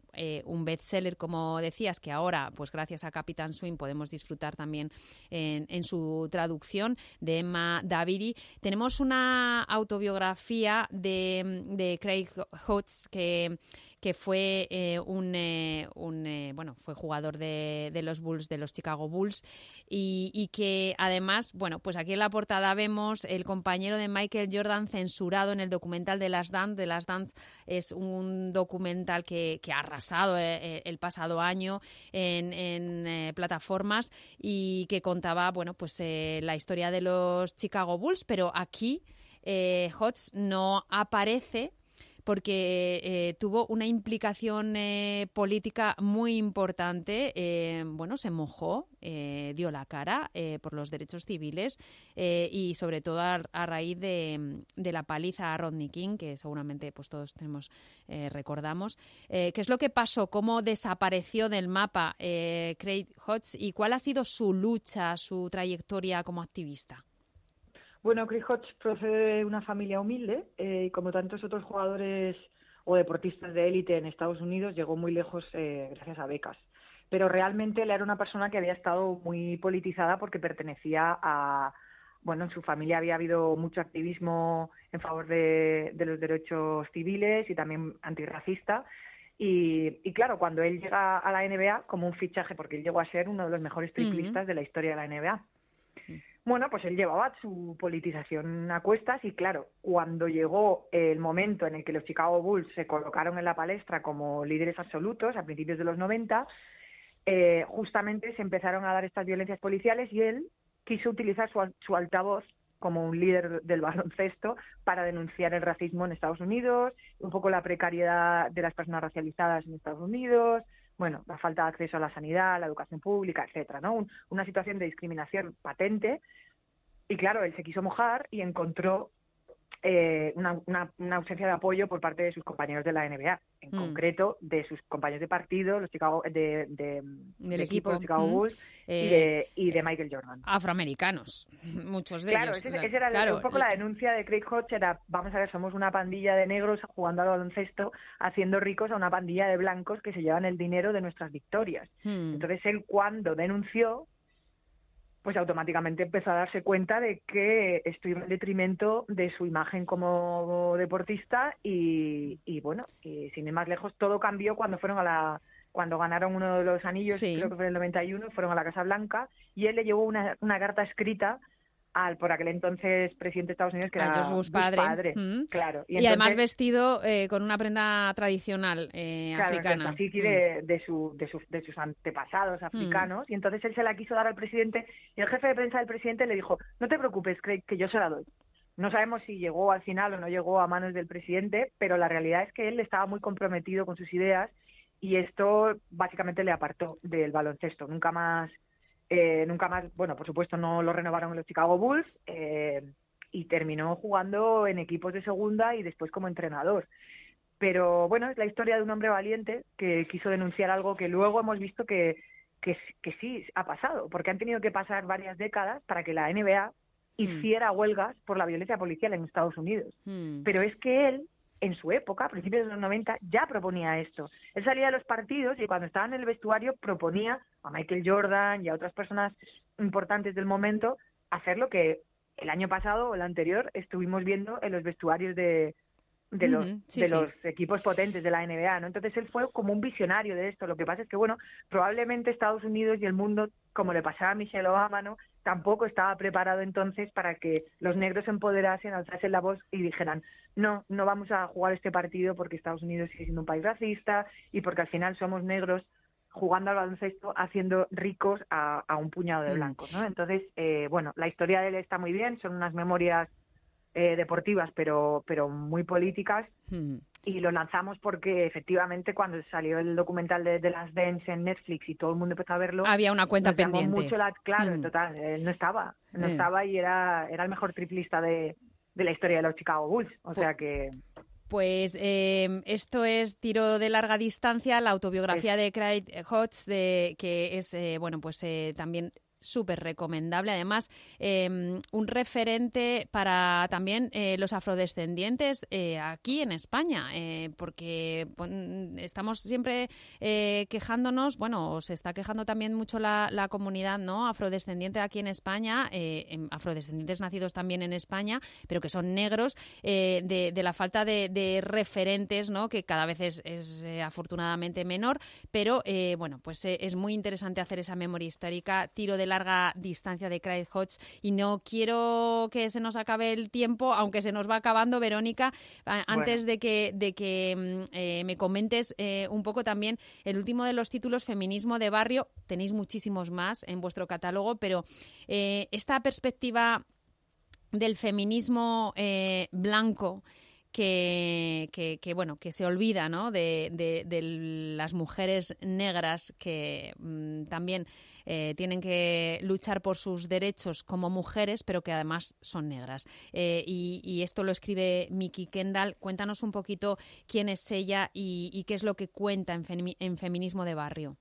un bestseller, como decías, que ahora, pues gracias a Capitán Swing podemos disfrutar también en, en su traducción de Emma Daviri. Tenemos una autobiografía de, de Craig Hodges que, que fue eh, un, eh, un, eh, bueno fue jugador de, de los Bulls de los Chicago Bulls y, y que además bueno pues aquí en la portada vemos el compañero de Michael Jordan censurado en el documental de Las Dance. De Las Dance es un documental que, que ha arrasado el pasado año en, en, plataformas y que contaba bueno pues la historia de los Chicago Bulls pero aquí eh, no aparece porque eh, tuvo una implicación eh, política muy importante. Eh, bueno, se mojó, dio la cara por los derechos civiles y sobre todo a, raíz de, la paliza a Rodney King, que seguramente pues todos tenemos recordamos. ¿Qué es lo que pasó? ¿Cómo desapareció del mapa Craig Hodges y cuál ha sido su lucha, su trayectoria como activista? Bueno, Chris Hodge procede de una familia humilde eh, y como tantos otros jugadores o deportistas de élite en Estados Unidos llegó muy lejos eh, gracias a becas. Pero realmente él era una persona que había estado muy politizada porque pertenecía a, bueno, en su familia había habido mucho activismo en favor de, de los derechos civiles y también antirracista Y, y, claro, cuando él llega a la NBA como un fichaje, porque él llegó a ser uno de los mejores triplistas de la historia de la NBA. Bueno, pues él llevaba su politización a cuestas y claro, cuando llegó el momento en el que los Chicago Bulls se colocaron en la palestra como líderes absolutos a principios de los 90, eh, justamente se empezaron a dar estas violencias policiales y él quiso utilizar su, su altavoz como un líder del baloncesto para denunciar el racismo en Estados Unidos, un poco la precariedad de las personas racializadas en Estados Unidos, bueno, la falta de acceso a la sanidad, a la educación pública, etcétera, ¿no? una situación de discriminación patente. Y claro, él se quiso mojar y encontró eh, una, una, ausencia de apoyo por parte de sus compañeros de la NBA, en mm. concreto de sus compañeros de partido, los Chicago, de, del equipo, de los Chicago mm. Bulls eh, y, de, Michael Jordan. Afroamericanos, [LAUGHS] muchos de claro, ellos. Ese, ese era un poco la denuncia de Craig Hodge, era, vamos a ver, somos una pandilla de negros jugando al baloncesto, haciendo ricos a una pandilla de blancos que se llevan el dinero de nuestras victorias. Mm. Entonces él cuando denunció pues automáticamente empezó a darse cuenta de que esto iba en detrimento de su imagen como deportista y, bueno, y sin ir más lejos, todo cambió cuando fueron a la cuando ganaron uno de los anillos, creo que fue en el 91, fueron a la Casa Blanca y él le llevó una, una carta escrita al por aquel entonces presidente de Estados Unidos, que era Bush padre. Mm. Claro. Y, además vestido eh, con una prenda tradicional eh, africana. Mm. de, de, su, de, de, sus antepasados africanos. Mm. Y entonces él se la quiso dar al presidente y el jefe de prensa del presidente le dijo, no te preocupes, Craig, que yo se la doy. No sabemos si llegó al final o no llegó a manos del presidente, pero la realidad es que él estaba muy comprometido con sus ideas y esto básicamente le apartó del baloncesto. Nunca más eh, nunca más, bueno, por supuesto no lo renovaron en los Chicago Bulls eh, y terminó jugando en equipos de segunda y después como entrenador. Pero bueno, es la historia de un hombre valiente que quiso denunciar algo que luego hemos visto que, que, que sí ha pasado, porque han tenido que pasar varias décadas para que la NBA hiciera huelgas por la violencia policial en Estados Unidos. Hmm. Pero es que él en su época, a principios de los 90, ya proponía esto. Él salía de los partidos y cuando estaba en el vestuario proponía a Michael Jordan y a otras personas importantes del momento hacer lo que el año pasado o el anterior estuvimos viendo en los vestuarios de, de los, de los equipos potentes de la NBA, ¿no? Entonces él fue como un visionario de esto. Lo que pasa es que, bueno, probablemente Estados Unidos y el mundo, como le pasaba a Michelle Obama, ¿no? Tampoco estaba preparado entonces para que los negros se empoderasen, alzasen la voz y dijeran, no, no vamos a jugar este partido porque Estados Unidos sigue siendo un país racista y porque al final somos negros jugando al baloncesto haciendo ricos a, un puñado de Mm. blancos, ¿no? Entonces, eh, bueno, la historia de él está muy bien, son unas memorias eh, deportivas, pero, pero muy políticas. Hmm. Y lo lanzamos porque efectivamente cuando salió el documental de, de las Dance en Netflix y todo el mundo empezó a verlo, Había una cuenta nos llamó pendiente. mucho la, claro, Mm. total, él no estaba, no Eh. estaba y era, era el mejor triplista de, de la historia de los Chicago Bulls. O sea que Pues eh, esto es Tiro de larga distancia, la autobiografía de Craig Hodge, de, que es, eh, bueno, pues eh, también súper recomendable. Además, eh, un referente para también eh, los afrodescendientes eh, aquí en España, eh, porque estamos siempre quejándonos, bueno, se está quejando también mucho la, la comunidad no afrodescendiente aquí en España, em, afrodescendientes nacidos también en España, pero que son negros, de, la falta de, referentes, ¿no? que cada vez es, afortunadamente menor, pero bueno, pues es muy interesante hacer esa memoria histórica, tiro de larga distancia de Craig Hodge, y no quiero que se nos acabe el tiempo, aunque se nos va acabando, Verónica, antes de que, de que mm, eh, me comentes eh, un poco también el último de los títulos, Feminismo de Barrio, tenéis muchísimos más en vuestro catálogo, pero eh, esta perspectiva del feminismo blanco que, que, que, bueno que se olvida ¿no? de, de- de las mujeres negras que mm, también eh, tienen que luchar por sus derechos como mujeres pero que además son negras Eh, y, y esto lo escribe Miki Kendall cuéntanos un poquito quién es ella y, y qué es lo que cuenta en, femi- en feminismo de barrio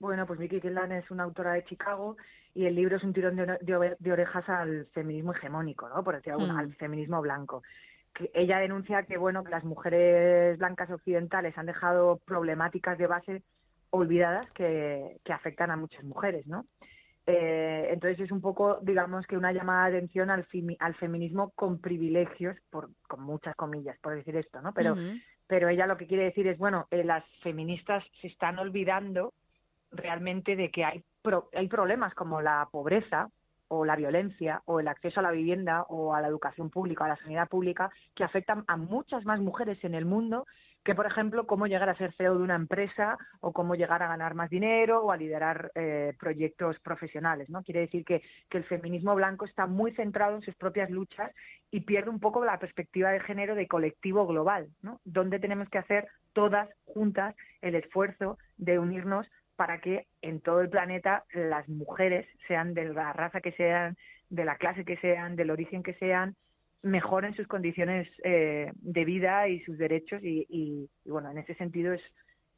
Bueno, pues Vicky Kildan es una autora de Chicago y el libro es un tirón de, ore- de ore- de orejas al feminismo hegemónico, ¿no? Por decir Hmm. al feminismo blanco. Ella denuncia que, bueno, que las mujeres blancas occidentales han dejado problemáticas de base olvidadas que, que afectan a muchas mujeres, ¿no? Eh, entonces es un poco, digamos que una llamada de atención al, al feminismo con privilegios, por, con muchas comillas, por decir esto, ¿no? Pero, pero ella lo que quiere decir es, bueno, eh, las feministas se están olvidando realmente de que hay, hay problemas como la pobreza o la violencia o el acceso a la vivienda o a la educación pública, a la sanidad pública, que afectan a muchas más mujeres en el mundo que, por ejemplo, cómo llegar a ser CEO de una empresa o cómo llegar a ganar más dinero o a liderar eh, proyectos profesionales. ¿no? Quiere decir que, que el feminismo blanco está muy centrado en sus propias luchas y pierde un poco la perspectiva de género de colectivo global, ¿no? donde tenemos que hacer todas juntas el esfuerzo de unirnos para que en todo el planeta las mujeres, sean de la raza que sean, de la clase que sean, del origen que sean, mejoren sus condiciones eh, de vida y sus derechos y, bueno, en ese sentido es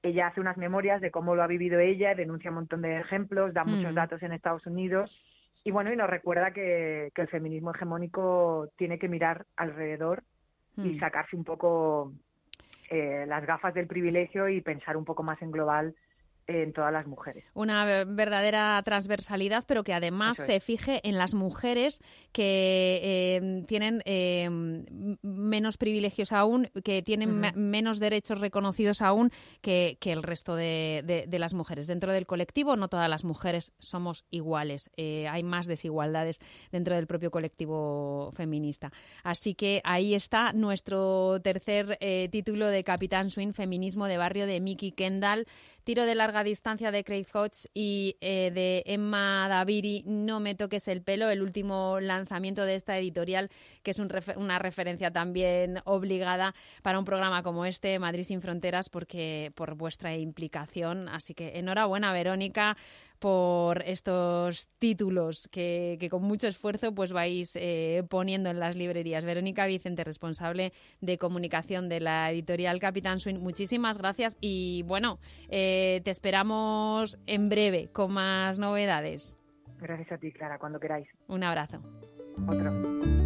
ella hace unas memorias de cómo lo ha vivido ella, denuncia un montón de ejemplos, da muchos mm. datos en Estados Unidos y bueno, y nos recuerda que, el feminismo hegemónico tiene que mirar alrededor y mm. sacarse un poco eh, las gafas del privilegio y pensar un poco más en global en todas las mujeres. Una verdadera transversalidad, pero que además se fije en las mujeres que eh, tienen eh, menos privilegios aún, que tienen menos derechos reconocidos aún que, el resto de, las mujeres. Dentro del colectivo no todas las mujeres somos iguales, eh, hay más desigualdades dentro del propio colectivo feminista. Así que ahí está nuestro tercer título de Capitán Swing, Feminismo de Barrio de Miki Kendall, tiro de larga distancia de Craig Hodge y eh, de Emma Daviri, No me toques el pelo, el último lanzamiento de esta editorial, que es una referencia también obligada para un programa como este, Madrid sin Fronteras, porque por vuestra implicación. Así que enhorabuena, Verónica por estos títulos que, con mucho esfuerzo pues vais eh, poniendo en las librerías. Verónica Vicente, responsable de comunicación de la editorial Capitán Swing, muchísimas gracias y bueno, eh, te esperamos en breve con más novedades. Gracias a ti, Clara, cuando queráis. Un abrazo. Otro.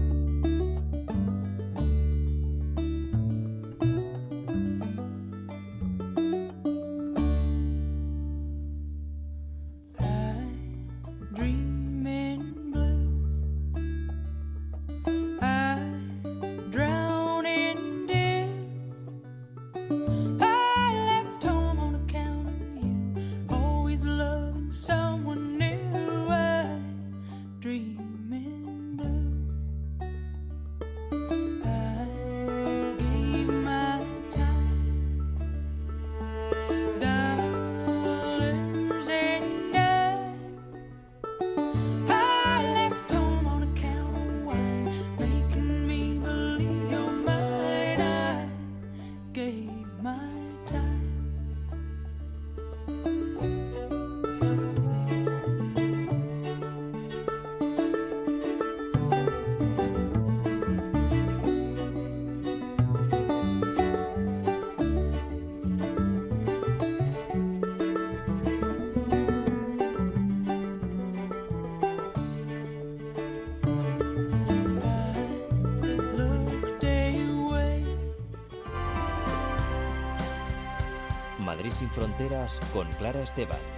Con Clara Esteban.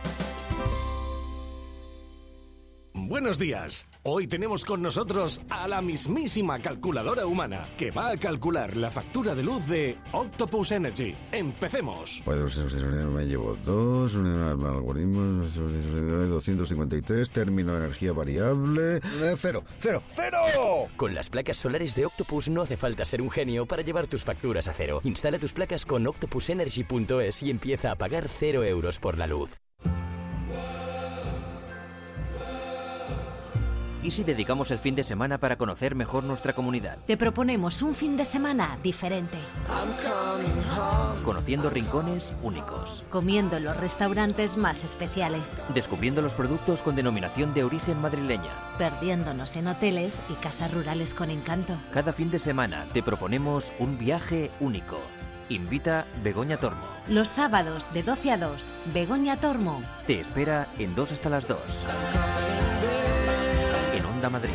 Buenos días. Hoy tenemos con nosotros a la mismísima calculadora humana que va a calcular la factura de luz de Octopus Energy. Empecemos. Pues me llevo dos, algoritmos, 253, término de energía variable, eh, cero, cero, cero. Con las placas solares de Octopus no hace falta ser un genio para llevar tus facturas a cero. Instala tus placas con octopusenergy.es y empieza a pagar cero euros por la luz. ¿Y si dedicamos el fin de semana para conocer mejor nuestra comunidad? Te proponemos un fin de semana diferente. Conociendo rincones únicos. Comiendo en los restaurantes más especiales. Descubriendo los productos con denominación de origen madrileña. Perdiéndonos en hoteles y casas rurales con encanto. Cada fin de semana te proponemos un viaje único. Invita Begoña Tormo. Los sábados de 12 a 2, Begoña Tormo. Te espera en 2 hasta las 2. Madrid.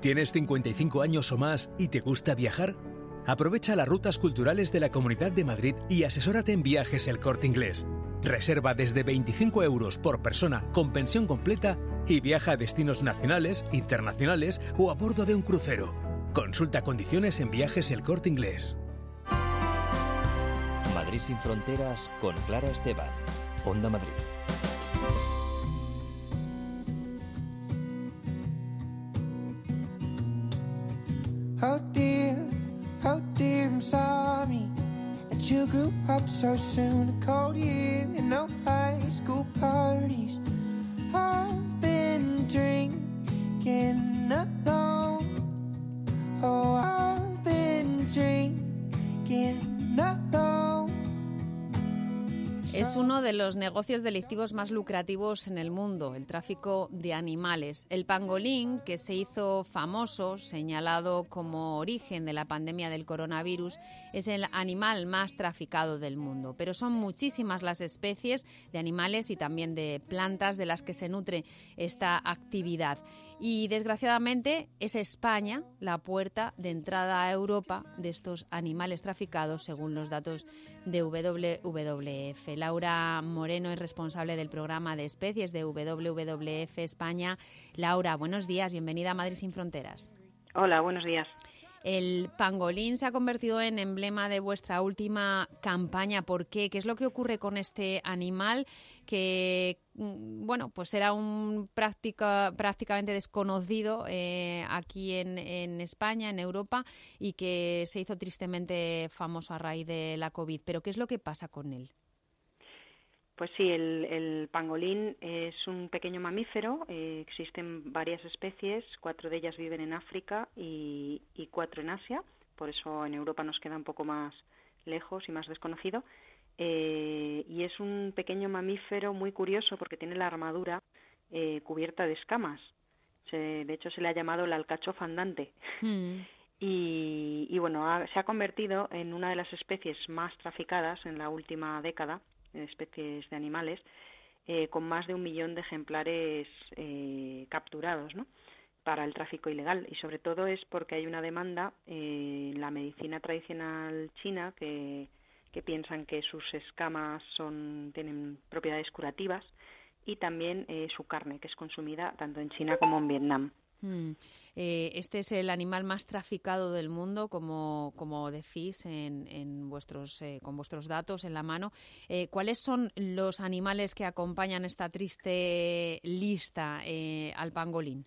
¿Tienes 55 años o más y te gusta viajar? Aprovecha las rutas culturales de la Comunidad de Madrid y asesórate en viajes el corte inglés. Reserva desde 25 euros por persona con pensión completa y viaja a destinos nacionales, internacionales o a bordo de un crucero. Consulta condiciones en viajes el corte inglés. Madrid sin fronteras con Clara Esteban. Onda Madrid. Oh dear, oh dear, I'm sorry that you grew up so soon. A cold year and no high school parties. I've been uno de los negocios delictivos más lucrativos en el mundo, el tráfico de animales. El pangolín, que se hizo famoso, señalado como origen de la pandemia del coronavirus, es el animal más traficado del mundo. Pero son muchísimas las especies de animales y también de plantas de las que se nutre esta actividad. Y desgraciadamente es España la puerta de entrada a Europa de estos animales traficados, según los datos de WWF. Laura Moreno es responsable del programa de especies de WWF España. Laura, buenos días, bienvenida a Madrid sin Fronteras. Hola, buenos días. El pangolín se ha convertido en emblema de vuestra última campaña. ¿Por qué? ¿Qué es lo que ocurre con este animal que, mm, bueno, pues era un práctica, prácticamente desconocido eh, aquí en, en, España, en Europa, y que se hizo tristemente famoso a raíz de la COVID? ¿Pero qué es lo que pasa con él? Pues sí, el, el, pangolín es un pequeño mamífero. Eh, existen varias especies, cuatro de ellas viven en África y, y, cuatro en Asia. Por eso en Europa nos queda un poco más lejos y más desconocido. Eh, y es un pequeño mamífero muy curioso porque tiene la armadura eh, cubierta de escamas. Se, de hecho, se le ha llamado el alcachofa andante. Mm. [LAUGHS] Y, y, bueno, ha, se ha convertido en una de las especies más traficadas en la última década especies de animales, eh, con más de un millón de ejemplares eh, capturados ¿no? para el tráfico ilegal. Y sobre todo es porque hay una demanda eh, en la medicina tradicional china que, que piensan que sus escamas son, tienen propiedades curativas y también su carne, que es consumida tanto en China como en Vietnam. Mm. Eh, este es el animal más traficado del mundo, como, como decís en, en vuestros, eh, con vuestros datos en la mano. Eh, ¿Cuáles son los animales que acompañan esta triste lista eh, al pangolín?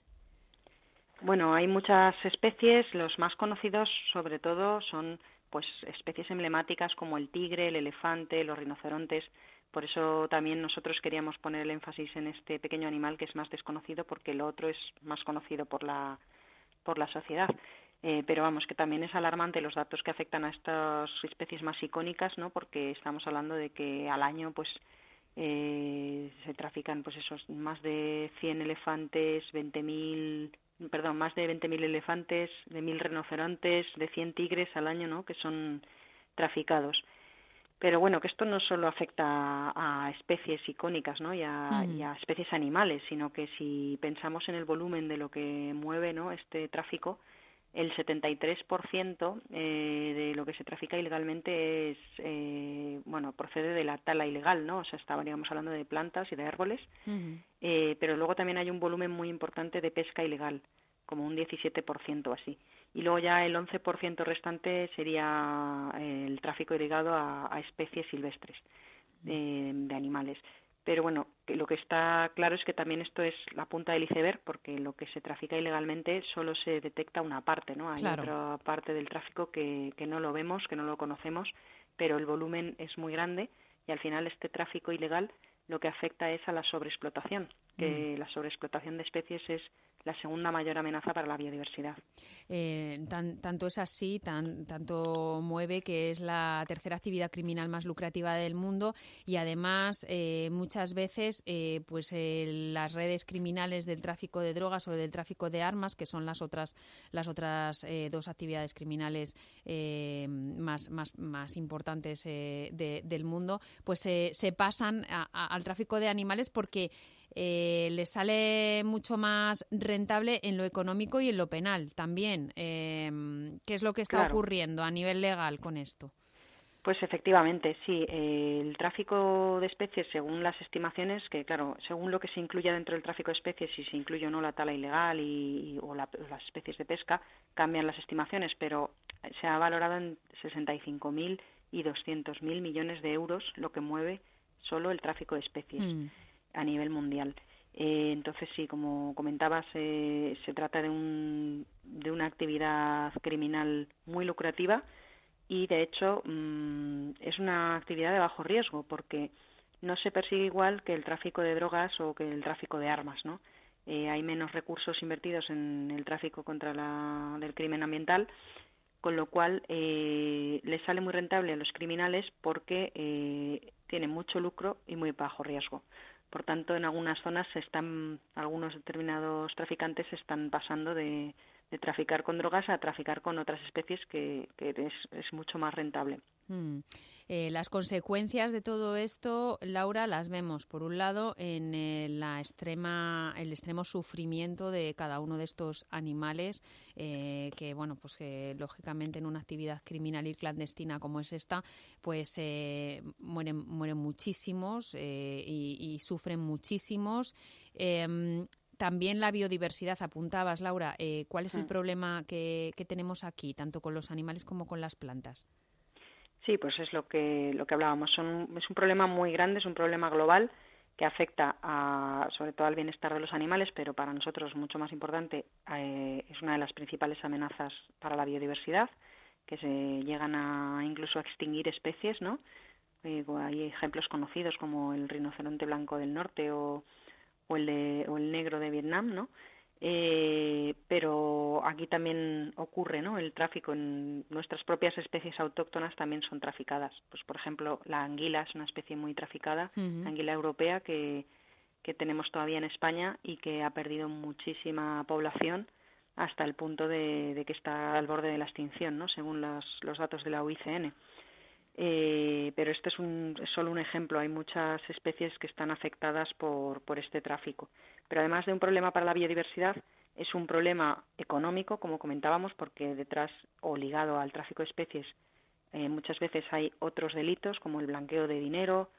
Bueno, hay muchas especies. Los más conocidos, sobre todo, son pues especies emblemáticas como el tigre, el elefante, los rinocerontes. Por eso también nosotros queríamos poner el énfasis en este pequeño animal que es más desconocido porque lo otro es más conocido por la, por la sociedad. Eh, pero vamos, que también es alarmante los datos que afectan a estas especies más icónicas, ¿no? Porque estamos hablando de que al año, pues, eh, se trafican, pues, esos más de 100 elefantes, 20.000, perdón, más de 20.000 elefantes, de 1.000 rinocerontes, de 100 tigres al año, ¿no? Que son traficados. Pero bueno, que esto no solo afecta a especies icónicas ¿no? y, a, y a especies animales, sino que si pensamos en el volumen de lo que mueve ¿no? este tráfico, el 73% eh, de lo que se trafica ilegalmente es eh, bueno procede de la tala ilegal no o sea estaríamos hablando de plantas y de árboles. Eh, pero luego también hay un volumen muy importante de pesca ilegal como un 17% así y luego ya el 11% restante sería eh, el tráfico irrigado a, a especies silvestres de, de, animales. Pero bueno, lo que está claro es que también esto es la punta del iceberg, porque lo que se trafica ilegalmente solo se detecta una parte, ¿no? Hay claro. otra parte del tráfico que, que no lo vemos, que no lo conocemos, pero el volumen es muy grande y al final este tráfico ilegal lo que afecta es a la sobreexplotación, que mm. la sobreexplotación de especies es la segunda mayor amenaza para la biodiversidad. Eh, tan, tanto es así, tan, tanto mueve que es la tercera actividad criminal más lucrativa del mundo y además eh, muchas veces eh, pues las redes criminales del tráfico de drogas o del tráfico de armas, que son las otras las otras dos actividades criminales más, más, más importantes de, del mundo, pues se pasan a, a, al tráfico de animales porque eh, le sale mucho más rentable en lo económico y en lo penal también. Em, ¿Qué es lo que está ocurriendo a nivel legal con esto? Pues efectivamente, sí. el tráfico de especies, según las estimaciones, que claro, según lo que se incluya dentro del tráfico de especies, si se incluye o no la tala ilegal y, o las especies de pesca, cambian las estimaciones, pero se ha valorado en 65.000 y 200.000 millones de euros lo que mueve solo el tráfico de especies hmm. A nivel mundial. Eh, entonces, sí, como comentabas, eh, se trata de, un, de una actividad criminal muy lucrativa y de hecho mm, es una actividad de bajo riesgo porque no se persigue igual que el tráfico de drogas o que el tráfico de armas, ¿no? Eh, hay menos recursos invertidos en el tráfico contra la, del crimen ambiental, con lo cual eh, les sale muy rentable a los criminales porque eh, tienen mucho lucro y muy bajo riesgo. Por tanto, en algunas zonas se están, algunos determinados traficantes están pasando de, de traficar con drogas a traficar con otras especies que, es, mucho más rentable. Mm. Eh, las consecuencias de todo esto, Laura, las vemos por un lado en eh, la extrema, el extremo sufrimiento de cada uno de estos animales, eh, que bueno, pues lógicamente en una actividad criminal y clandestina como es esta, pues mueren, mueren muchísimos y, y, sufren muchísimos. También la biodiversidad, apuntabas, Laura, eh, ¿cuál es el mm. problema que, tenemos aquí, tanto con los animales como con las plantas? Sí, pues es lo que, lo que hablábamos. Son, es un problema muy grande, es un problema global que afecta a, sobre todo al bienestar de los animales, pero para nosotros mucho más importante eh, es una de las principales amenazas para la biodiversidad, que se llegan a incluso a extinguir especies, ¿no? Eh, hay ejemplos conocidos como el rinoceronte blanco del norte o, o el, de, o el negro de Vietnam, ¿no? Eh, pero aquí también ocurre, ¿no? El tráfico en nuestras propias especies autóctonas también son traficadas. Pues, por ejemplo, la anguila es una especie muy traficada, la anguila europea que, que tenemos todavía en España y que ha perdido muchísima población hasta el punto de, de que está al borde de la extinción, ¿no? Según las, los datos de la UICN. Eh, pero este es, un, solo un ejemplo. Hay muchas especies que están afectadas por, por este tráfico. Pero además de un problema para la biodiversidad, es un problema económico, como comentábamos, porque detrás o ligado al tráfico de especies eh, muchas veces hay otros delitos como el blanqueo de dinero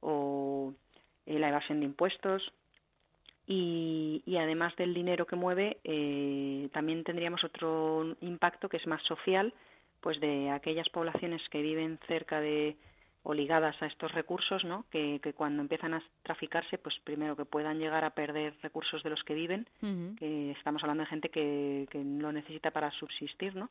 o eh, la evasión de impuestos. Y, y, además del dinero que mueve, eh, también tendríamos otro impacto que es más social, pues de aquellas poblaciones que viven cerca de o ligadas a estos recursos, ¿no? Que, cuando empiezan a traficarse, pues primero que puedan llegar a perder recursos de los que viven, que estamos hablando de gente que, que lo necesita para subsistir, ¿no?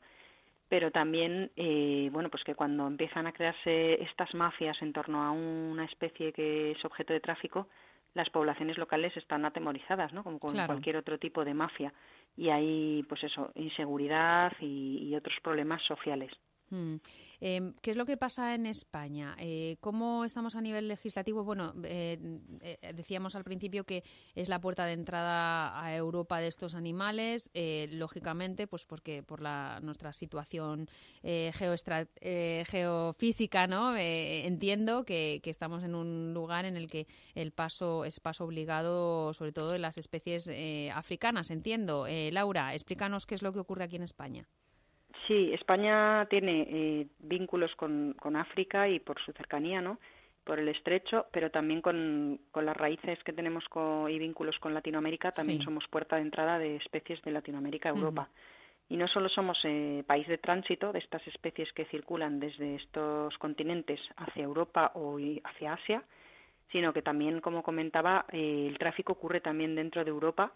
Pero también, eh, bueno, pues que cuando empiezan a crearse estas mafias en torno a una especie que es objeto de tráfico, las poblaciones locales están atemorizadas, ¿no? Como con cualquier otro tipo de mafia y hay pues eso inseguridad y, otros problemas sociales. Mm. Em, ¿Qué es lo que pasa en España? Eh, ¿Cómo estamos a nivel legislativo? Bueno, eh, eh, decíamos al principio que es la puerta de entrada a Europa de estos animales, lógicamente, pues porque por la, nuestra situación geofísica, ¿no? entiendo que, estamos en un lugar en el que el paso es paso obligado, sobre todo en las especies africanas, entiendo. Laura, explícanos qué es lo que ocurre aquí en España. Sí, España tiene eh, vínculos con, África y por su cercanía, ¿no? Por el estrecho, pero también con, las raíces que tenemos y vínculos con Latinoamérica, también somos puerta de entrada de especies de Latinoamérica a Europa. Y no solo somos eh, país de tránsito de estas especies que circulan desde estos continentes hacia Europa o hacia Asia, sino que también, como comentaba, eh, el tráfico ocurre también dentro de Europa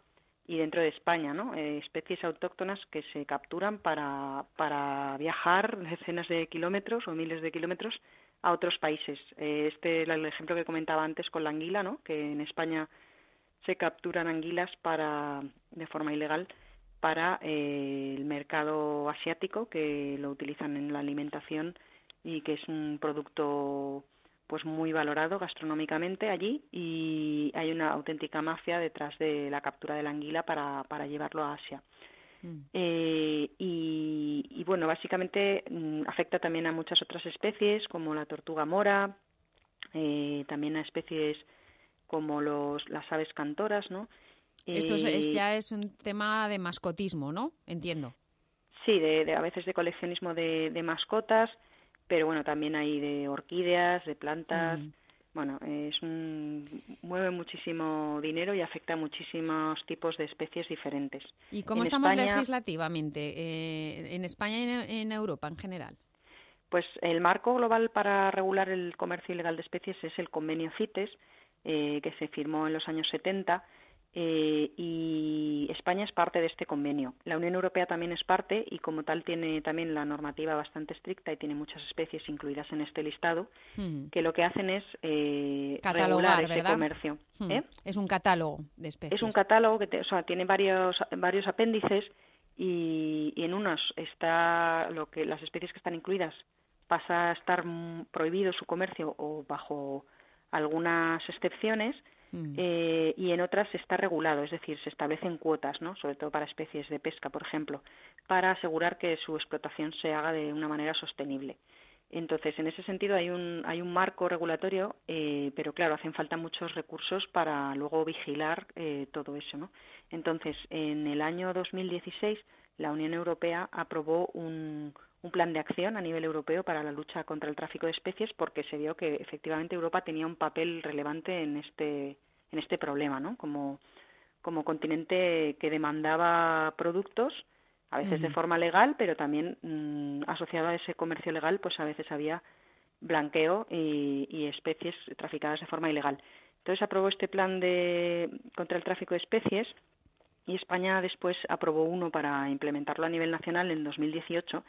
y dentro de España, ¿no? Eh, especies autóctonas que se capturan para, para viajar decenas de kilómetros o miles de kilómetros a otros países. Eh, este es el ejemplo que comentaba antes con la anguila, ¿no? Que en España se capturan anguilas para, de forma ilegal para eh, el mercado asiático que lo utilizan en la alimentación y que es un producto pues muy valorado gastronómicamente allí y hay una auténtica mafia detrás de la captura de la anguila para, para llevarlo a Asia. Mm. Eh, y, bueno, básicamente mm, afecta también a muchas otras especies como la tortuga mora, eh, también a especies como los, las aves cantoras, ¿no? Esto es, ya es un tema de mascotismo, ¿no? Entiendo. Sí, de, a veces de coleccionismo de, mascotas, pero bueno, también hay de orquídeas, de plantas. Mm. Bueno, es un, mueve muchísimo dinero y afecta a muchísimos tipos de especies diferentes. ¿Y cómo estamos legislativamente eh, en España y en Europa en general? Pues el marco global para regular el comercio ilegal de especies es el convenio CITES, eh, que se firmó en los años 70 eh, y España es parte de este convenio. La Unión Europea también es parte y como tal tiene también la normativa bastante estricta y tiene muchas especies incluidas en este listado hmm. que lo que hacen es eh, regular ese comercio. Hmm. ¿eh? Es un catálogo de especies. Es un catálogo que o sea, tiene varios varios apéndices y, y en unos está lo que las especies que están incluidas pasa a estar prohibido su comercio o bajo algunas excepciones Mm. Eh, y en otras está regulado, es decir, se establecen cuotas, ¿no? sobre todo para especies de pesca, por ejemplo, para asegurar que su explotación se haga de una manera sostenible. Entonces, en ese sentido hay un, hay un marco regulatorio, eh, pero claro, hacen falta muchos recursos para luego vigilar eh, todo eso. ¿no? Entonces, en el año 2016, la Unión Europea aprobó un, un plan de acción a nivel europeo para la lucha contra el tráfico de especies porque se vio que efectivamente Europa tenía un papel relevante en este en este problema, ¿no? Como como continente que demandaba productos a veces de forma legal, pero también mm, asociado a ese comercio legal, pues a veces había blanqueo y, y, especies traficadas de forma ilegal. Entonces aprobó este plan de contra el tráfico de especies y España después aprobó uno para implementarlo a nivel nacional en 2018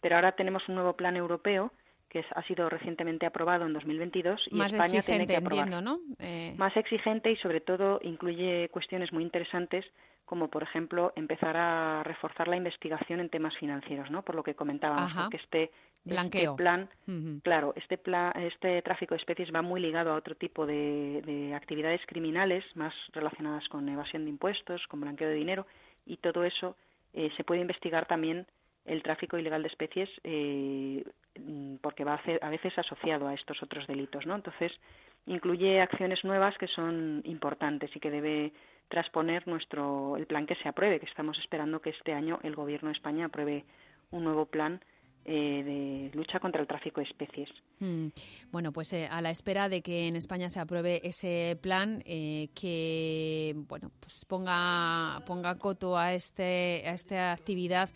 pero ahora tenemos un nuevo plan europeo que ha sido recientemente aprobado en 2022 y más España tiene que aprobar. ¿no? Eh, más exigente y sobre todo incluye cuestiones muy interesantes como por ejemplo empezar a reforzar la investigación en temas financieros, ¿no? Por lo que comentábamos, que este, este, Blanqueo. plan, claro, este plan, este tráfico de especies va muy ligado a otro tipo de, de actividades criminales más relacionadas con evasión de impuestos, con blanqueo de dinero y todo eso eh, se puede investigar también el tráfico ilegal de especies eh, porque va a, a veces asociado a estos otros delitos, ¿no? Entonces incluye acciones nuevas que son importantes y que debe transponer nuestro el plan que se apruebe, que estamos esperando que este año el Gobierno de España apruebe un nuevo plan eh, de lucha contra el tráfico de especies. Mm. Bueno, pues eh, a la espera de que en España se apruebe ese plan eh, que bueno pues ponga ponga coto a este a esta actividad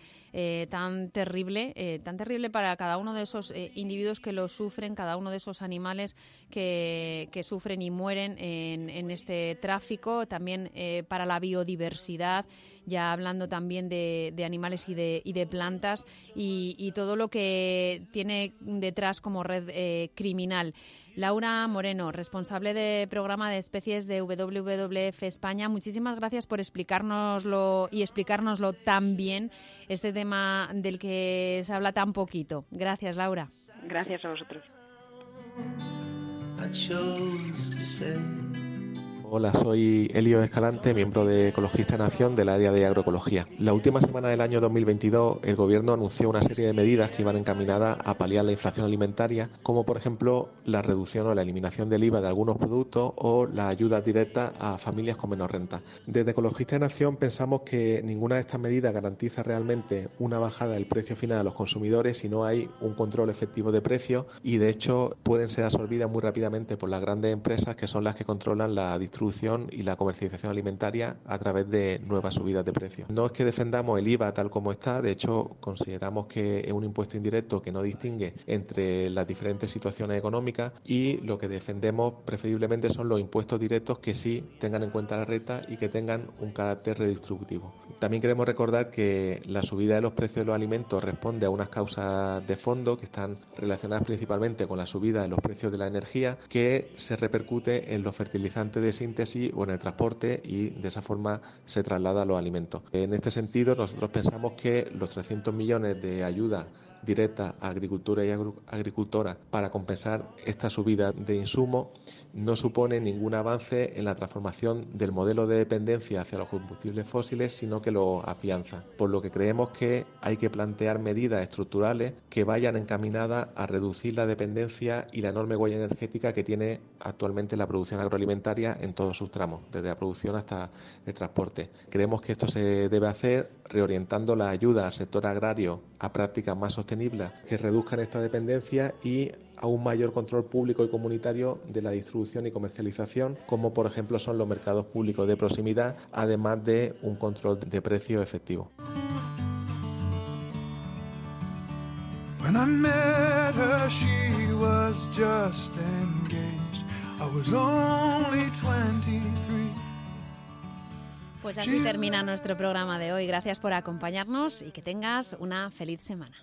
tan terrible tan terrible para cada uno de esos individuos que lo sufren, cada uno de esos animales que, que sufren y mueren en, en este tráfico, también para la biodiversidad ya hablando también de, animales y de, y de plantas y, todo lo que tiene detrás como red eh, criminal. Laura Moreno, responsable de programa de especies de WWF España, muchísimas gracias por explicárnoslo y explicárnoslo tan bien, este tema del que se habla tan poquito. Gracias, Laura. Gracias a vosotros. Hola, soy Elio Escalante, miembro de Ecologista Nación del área de agroecología. La última semana del año 2022, el Gobierno anunció una serie de medidas que iban encaminadas a paliar la inflación alimentaria, como por ejemplo la reducción o la eliminación del IVA de algunos productos o la ayuda directa a familias con menos renta. Desde Ecologista Nación pensamos que ninguna de estas medidas garantiza realmente una bajada del precio final a los consumidores si no hay un control efectivo de precios y de hecho pueden ser absorbidas muy rápidamente por las grandes empresas que son las que controlan la distribución y la comercialización alimentaria a través de nuevas subidas de precios. No es que defendamos el IVA tal como está, de hecho consideramos que es un impuesto indirecto que no distingue entre las diferentes situaciones económicas y lo que defendemos preferiblemente son los impuestos directos que sí tengan en cuenta la renta y que tengan un carácter redistributivo. También queremos recordar que la subida de los precios de los alimentos responde a unas causas de fondo que están relacionadas principalmente con la subida de los precios de la energía que se repercute en los fertilizantes de o en el transporte y de esa forma se traslada a los alimentos. En este sentido, nosotros pensamos que los 300 millones de ayuda directa a agricultura y agricultora para compensar esta subida de insumos no supone ningún avance en la transformación del modelo de dependencia hacia los combustibles fósiles, sino que lo afianza. Por lo que creemos que hay que plantear medidas estructurales que vayan encaminadas a reducir la dependencia y la enorme huella energética que tiene actualmente la producción agroalimentaria en todos sus tramos, desde la producción hasta el transporte. Creemos que esto se debe hacer reorientando la ayuda al sector agrario a prácticas más sostenibles que reduzcan esta dependencia y a un mayor control público y comunitario de la distribución y comercialización, como por ejemplo son los mercados públicos de proximidad, además de un control de precio efectivo. Pues así termina nuestro programa de hoy. Gracias por acompañarnos y que tengas una feliz semana.